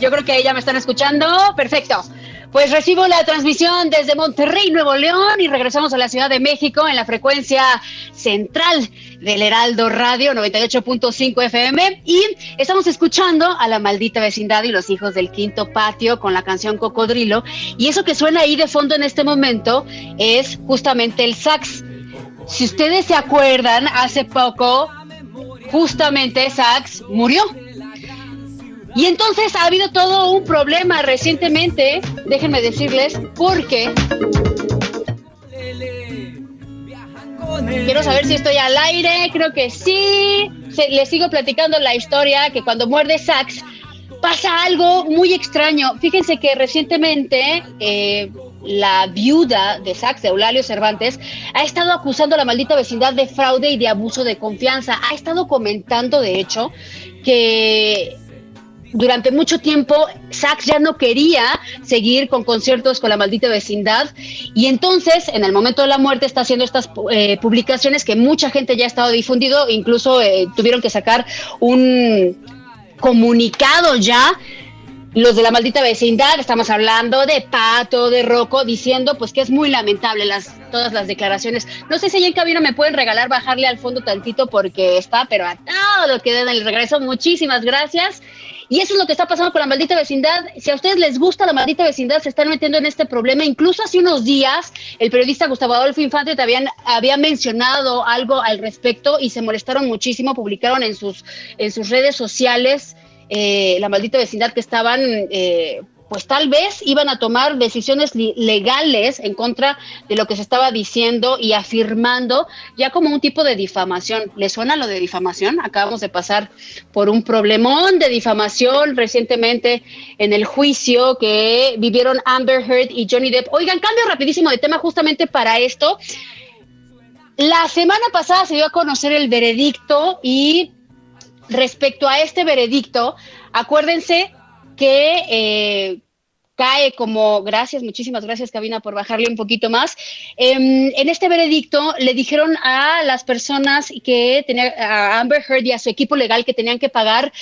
Yo creo que ya me están escuchando. Perfecto. Pues recibo la transmisión desde Monterrey, Nuevo León, y regresamos a la Ciudad de México en la frecuencia central del Heraldo Radio 98.5 FM. Y estamos escuchando a la maldita vecindad y los hijos del quinto patio con la canción Cocodrilo. Y eso que suena ahí de fondo en este momento es justamente el sax. Si ustedes se acuerdan, hace poco, justamente Sax murió. Y entonces ha habido todo un problema recientemente, déjenme decirles, porque quiero saber si estoy al aire, creo que sí. Les sigo platicando la historia que cuando muerde Sax pasa algo muy extraño. Fíjense que recientemente eh, la viuda de Sax, de Eulalio Cervantes, ha estado acusando a la maldita vecindad de fraude y de abuso de confianza. Ha estado comentando, de hecho, que durante mucho tiempo Sax ya no quería seguir con conciertos con la maldita vecindad y entonces en el momento de la muerte está haciendo estas eh, publicaciones que mucha gente ya ha estado difundido, incluso eh, tuvieron que sacar un comunicado ya los de la maldita vecindad, estamos hablando de Pato, de Rocco, diciendo pues que es muy lamentable las, todas las declaraciones. No sé si allá en cabina me pueden regalar bajarle al fondo tantito porque está, pero a todo lo que den el regreso. Muchísimas gracias. Y eso es lo que está pasando con la maldita vecindad. Si a ustedes les gusta la maldita vecindad, se están metiendo en este problema. Incluso hace unos días, el periodista Gustavo Adolfo Infante también había mencionado algo al respecto y se molestaron muchísimo. Publicaron en sus, en sus redes sociales eh, la maldita vecindad que estaban eh, pues tal vez iban a tomar decisiones legales en contra de lo que se estaba diciendo y afirmando ya como un tipo de difamación. ¿Le suena lo de difamación? Acabamos de pasar por un problemón de difamación recientemente en el juicio que vivieron Amber Heard y Johnny Depp. Oigan, cambio rapidísimo de tema justamente para esto. La semana pasada se dio a conocer el veredicto y respecto a este veredicto, acuérdense que eh, cae como, gracias, muchísimas gracias Cabina por bajarle un poquito más. Em, en este veredicto le dijeron a las personas que tenían, a Amber Heard y a su equipo legal que tenían que pagar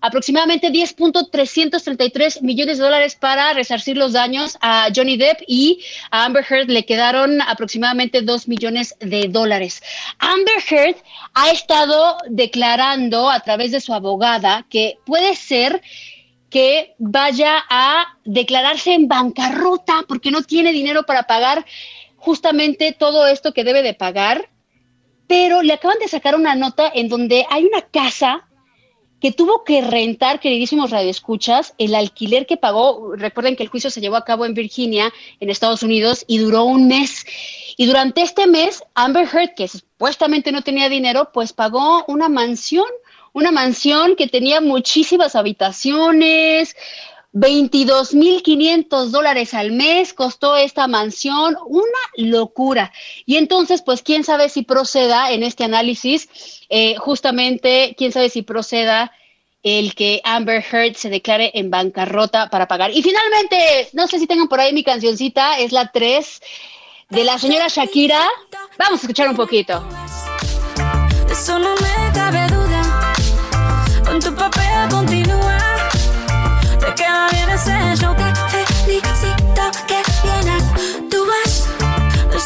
aproximadamente 10.333 millones de dólares para resarcir los daños a Johnny Depp y a Amber Heard le quedaron aproximadamente 2 millones de dólares. Amber Heard ha estado declarando a través de su abogada que puede ser que vaya a declararse en bancarrota porque no tiene dinero para pagar justamente todo esto que debe de pagar, pero le acaban de sacar una nota en donde hay una casa que tuvo que rentar, queridísimos radioescuchas, el alquiler que pagó. Recuerden que el juicio se llevó a cabo en Virginia, en Estados Unidos, y duró un mes. Y durante este mes, Amber Heard, que supuestamente no tenía dinero, pues pagó una mansión una mansión que tenía muchísimas habitaciones, 22.500 dólares al mes costó esta mansión, una locura. Y entonces, pues, quién sabe si proceda en este análisis, eh, justamente, quién sabe si proceda el que Amber Heard se declare en bancarrota para pagar. Y finalmente, no sé si tengan por ahí mi cancioncita, es la 3 de la señora Shakira. Vamos a escuchar un poquito. Eso no me cabe tu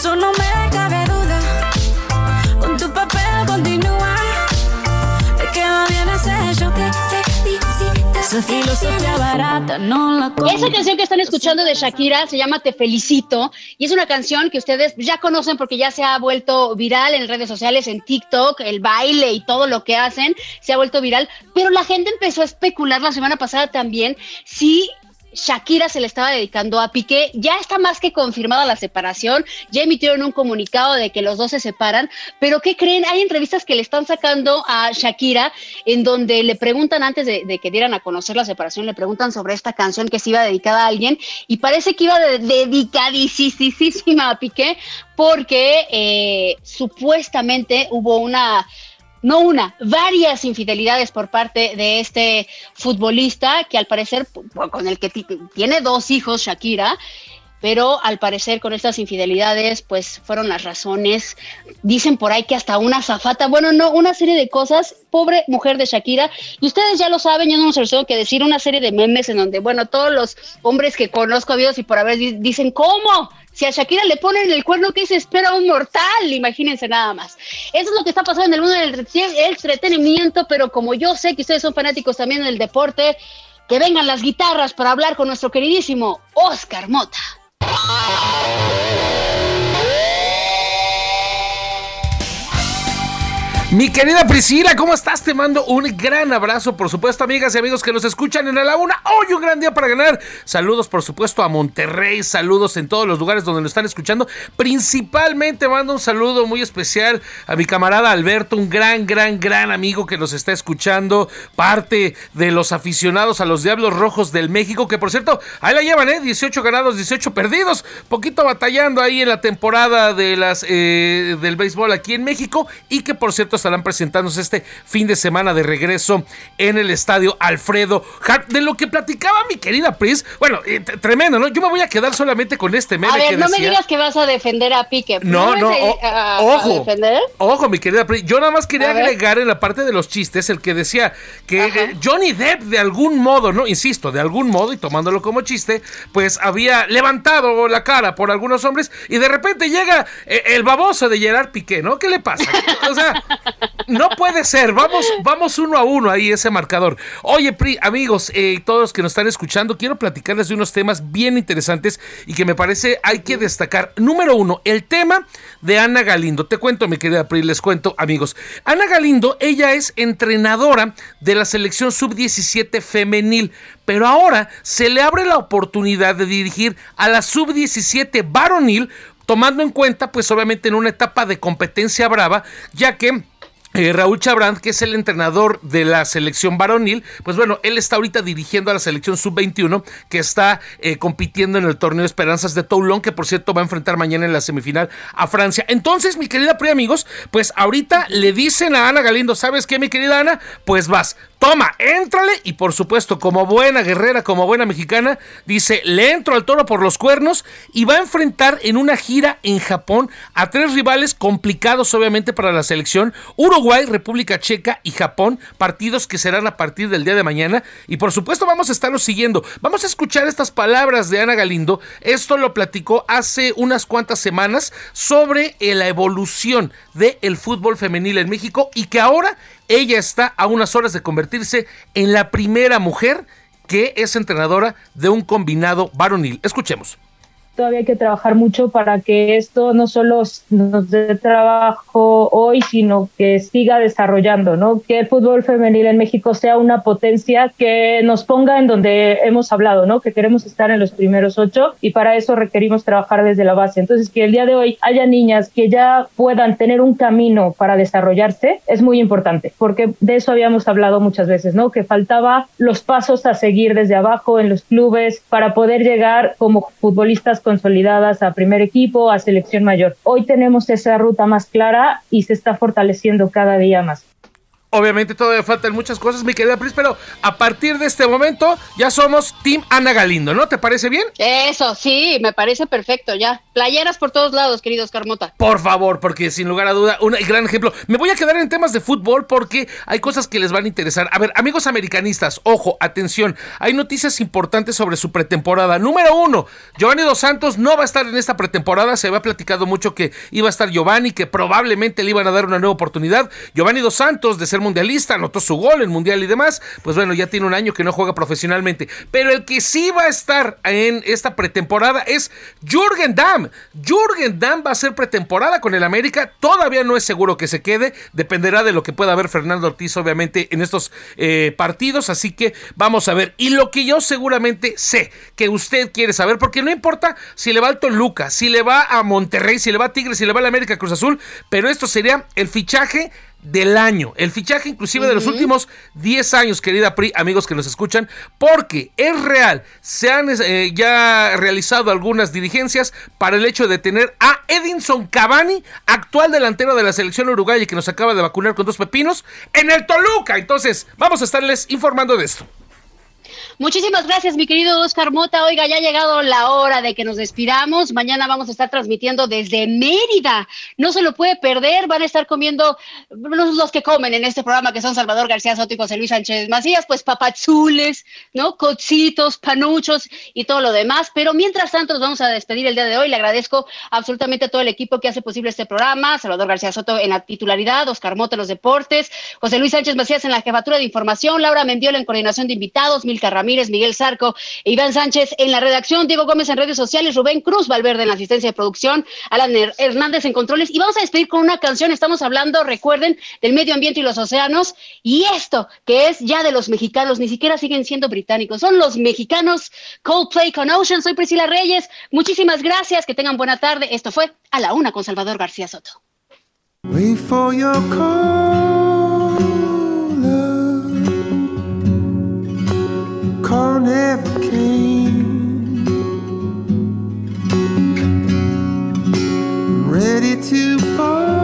eso no me cabe duda. Con tu papel continúa. Te queda bien ese show, te felicito. Esa filosofía barata no la Esa canción que están escuchando de Shakira se llama Te Felicito y es una canción que ustedes ya conocen porque ya se ha vuelto viral en redes sociales, en TikTok, el baile y todo lo que hacen se ha vuelto viral, pero la gente empezó a especular la semana pasada también si Shakira se le estaba dedicando a Piqué. Ya está más que confirmada la separación. Ya emitieron un comunicado de que los dos se separan. Pero ¿qué creen? Hay entrevistas que le están sacando a Shakira en donde le preguntan antes de, que dieran a conocer la separación, le preguntan sobre esta canción que se iba dedicada a alguien y parece que iba dedicadísima a Piqué porque eh, supuestamente hubo una no una, varias infidelidades por parte de este futbolista que al parecer, con el que tiene dos hijos, Shakira, pero al parecer con estas infidelidades pues fueron las razones. Dicen por ahí que hasta una zafata, bueno, no, una serie de cosas, pobre mujer de Shakira, y ustedes ya lo saben, yo no se los que decir, una serie de memes en donde, bueno, todos los hombres que conozco a Dios y por haber dicen, ¿cómo? Si a Shakira le ponen el cuerno, ¿qué se espera un mortal? Imagínense nada más. Eso es lo que está pasando en el mundo del entretenimiento, pero como yo sé que ustedes son fanáticos también del deporte, que vengan las guitarras para hablar con nuestro queridísimo Oscar Mota. Mi querida Priscila, ¿cómo estás? Te mando un gran abrazo, por supuesto, amigas y amigos que nos escuchan en la laguna. Hoy un gran día para ganar. Saludos, por supuesto, a Monterrey. Saludos en todos los lugares donde nos están escuchando. Principalmente mando un saludo muy especial a mi camarada Alberto, un gran, gran, gran amigo que nos está escuchando. Parte de los aficionados a los Diablos Rojos del México, que por cierto, ahí la llevan, ¿eh? 18 ganados, 18 perdidos. Poquito batallando ahí en la temporada de las, eh, del béisbol aquí en México. Y que por cierto estarán presentándose este fin de semana de regreso en el estadio Alfredo De lo que platicaba mi querida Pris, bueno, eh, tremendo, ¿no? Yo me voy a quedar solamente con este meme. A ver, no me digas que vas a defender a Pique. No, no, ojo. ojo, mi querida Pris. Yo nada más quería agregar en la parte de los chistes el que decía que eh, Johnny Depp, de algún modo, ¿no? Insisto, de algún modo, y tomándolo como chiste, pues había levantado la cara por algunos hombres y de repente llega eh, el baboso de Gerard Piqué, ¿no? ¿Qué le pasa? O sea, No puede ser, vamos, vamos uno a uno ahí ese marcador. Oye, Pri, amigos, eh, todos que nos están escuchando, quiero platicarles de unos temas bien interesantes y que me parece hay que destacar. Número uno, el tema de Ana Galindo. Te cuento, mi querida Pri, les cuento, amigos. Ana Galindo, ella es entrenadora de la selección sub-17 femenil, pero ahora se le abre la oportunidad de dirigir a la sub-17 varonil tomando en cuenta, pues obviamente en una etapa de competencia brava, ya que eh, Raúl Chabrán, que es el entrenador de la selección varonil, pues bueno, él está ahorita dirigiendo a la selección sub-21 que está eh, compitiendo en el torneo Esperanzas de Toulon, que por cierto va a enfrentar mañana en la semifinal a Francia. Entonces, mi querida Pri, amigos, pues ahorita le dicen a Ana Galindo, ¿sabes qué, mi querida Ana? Pues vas, toma, éntrale y por supuesto, como buena guerrera, como buena mexicana, dice, le entro al toro por los cuernos y va a enfrentar en una gira en Japón a tres rivales complicados obviamente para la selección, Uruguay, República Checa y Japón, partidos que serán a partir del día de mañana y por supuesto vamos a estarlos siguiendo. Vamos a escuchar estas palabras de Ana Galindo, esto lo platicó hace unas cuantas semanas sobre eh, la evolución del fútbol femenil en México y que ahora ella está a unas horas de convertirse en la primera mujer que es entrenadora de un combinado varonil. Escuchemos todavía hay que trabajar mucho para que esto no solo nos dé trabajo hoy, sino que siga desarrollando, ¿no? Que el fútbol femenil en México sea una potencia que nos ponga en donde hemos hablado, ¿no? Que queremos estar en los primeros ocho y para eso requerimos trabajar desde la base. Entonces, que el día de hoy haya niñas que ya puedan tener un camino para desarrollarse es muy importante, porque de eso habíamos hablado muchas veces, ¿no? Que faltaba los pasos a seguir desde abajo en los clubes para poder llegar como futbolistas consolidadas a primer equipo, a selección mayor. Hoy tenemos esa ruta más clara y se está fortaleciendo cada día más. Obviamente todavía faltan muchas cosas, mi querida Pris, pero a partir de este momento ya somos Team Ana Galindo, ¿no? ¿Te parece bien? Eso, sí, me parece perfecto, ya. Playeras por todos lados, queridos Carmota. Por favor, porque sin lugar a duda, un gran ejemplo. Me voy a quedar en temas de fútbol porque hay cosas que les van a interesar. A ver, amigos americanistas, ojo, atención, hay noticias importantes sobre su pretemporada. Número uno, Giovanni Dos Santos no va a estar en esta pretemporada, se había platicado mucho que iba a estar Giovanni, que probablemente le iban a dar una nueva oportunidad. Giovanni Dos Santos, de ser mundialista, anotó su gol en mundial y demás, pues bueno, ya tiene un año que no juega profesionalmente. Pero el que sí va a estar en esta pretemporada es Jürgen Damm. Jürgen Damm va a ser pretemporada con el América, todavía no es seguro que se quede, dependerá de lo que pueda ver Fernando Ortiz, obviamente, en estos eh, partidos, así que vamos a ver. Y lo que yo seguramente sé que usted quiere saber, porque no importa si le va al Toluca, si le va a Monterrey, si le va a Tigres, si le va a la América Cruz Azul, pero esto sería el fichaje del año, el fichaje inclusive de los últimos 10 años, querida Pri, amigos que nos escuchan, porque es real, se han eh, ya realizado algunas diligencias para el hecho de tener a Edinson Cavani, actual delantero de la selección uruguaya que nos acaba de vacunar con dos pepinos, en el Toluca. Entonces, vamos a estarles informando de esto. Muchísimas gracias, mi querido Oscar Mota. Oiga, ya ha llegado la hora de que nos despidamos. Mañana vamos a estar transmitiendo desde Mérida. No se lo puede perder. Van a estar comiendo los, los que comen en este programa, que son Salvador García Soto y José Luis Sánchez Macías, pues papazules, ¿no? Cocitos, panuchos y todo lo demás. Pero mientras tanto, nos vamos a despedir el día de hoy. Le agradezco absolutamente a todo el equipo que hace posible este programa. Salvador García Soto en la titularidad, Oscar Mota en los deportes, José Luis Sánchez Macías en la jefatura de información, Laura Mendiola en coordinación de invitados, Milka Ramírez, Miguel Zarco e Iván Sánchez en la redacción, Diego Gómez en redes sociales, Rubén Cruz Valverde en la asistencia de producción, Alan Hernández en controles. Y vamos a despedir con una canción. Estamos hablando, recuerden, del medio ambiente y los océanos. Y esto, que es ya de los mexicanos, ni siquiera siguen siendo británicos, son los mexicanos Coldplay con Ocean. Soy Priscila Reyes. Muchísimas gracias, que tengan buena tarde. Esto fue A la Una con Salvador García Soto. Call never came. I'm ready to fall.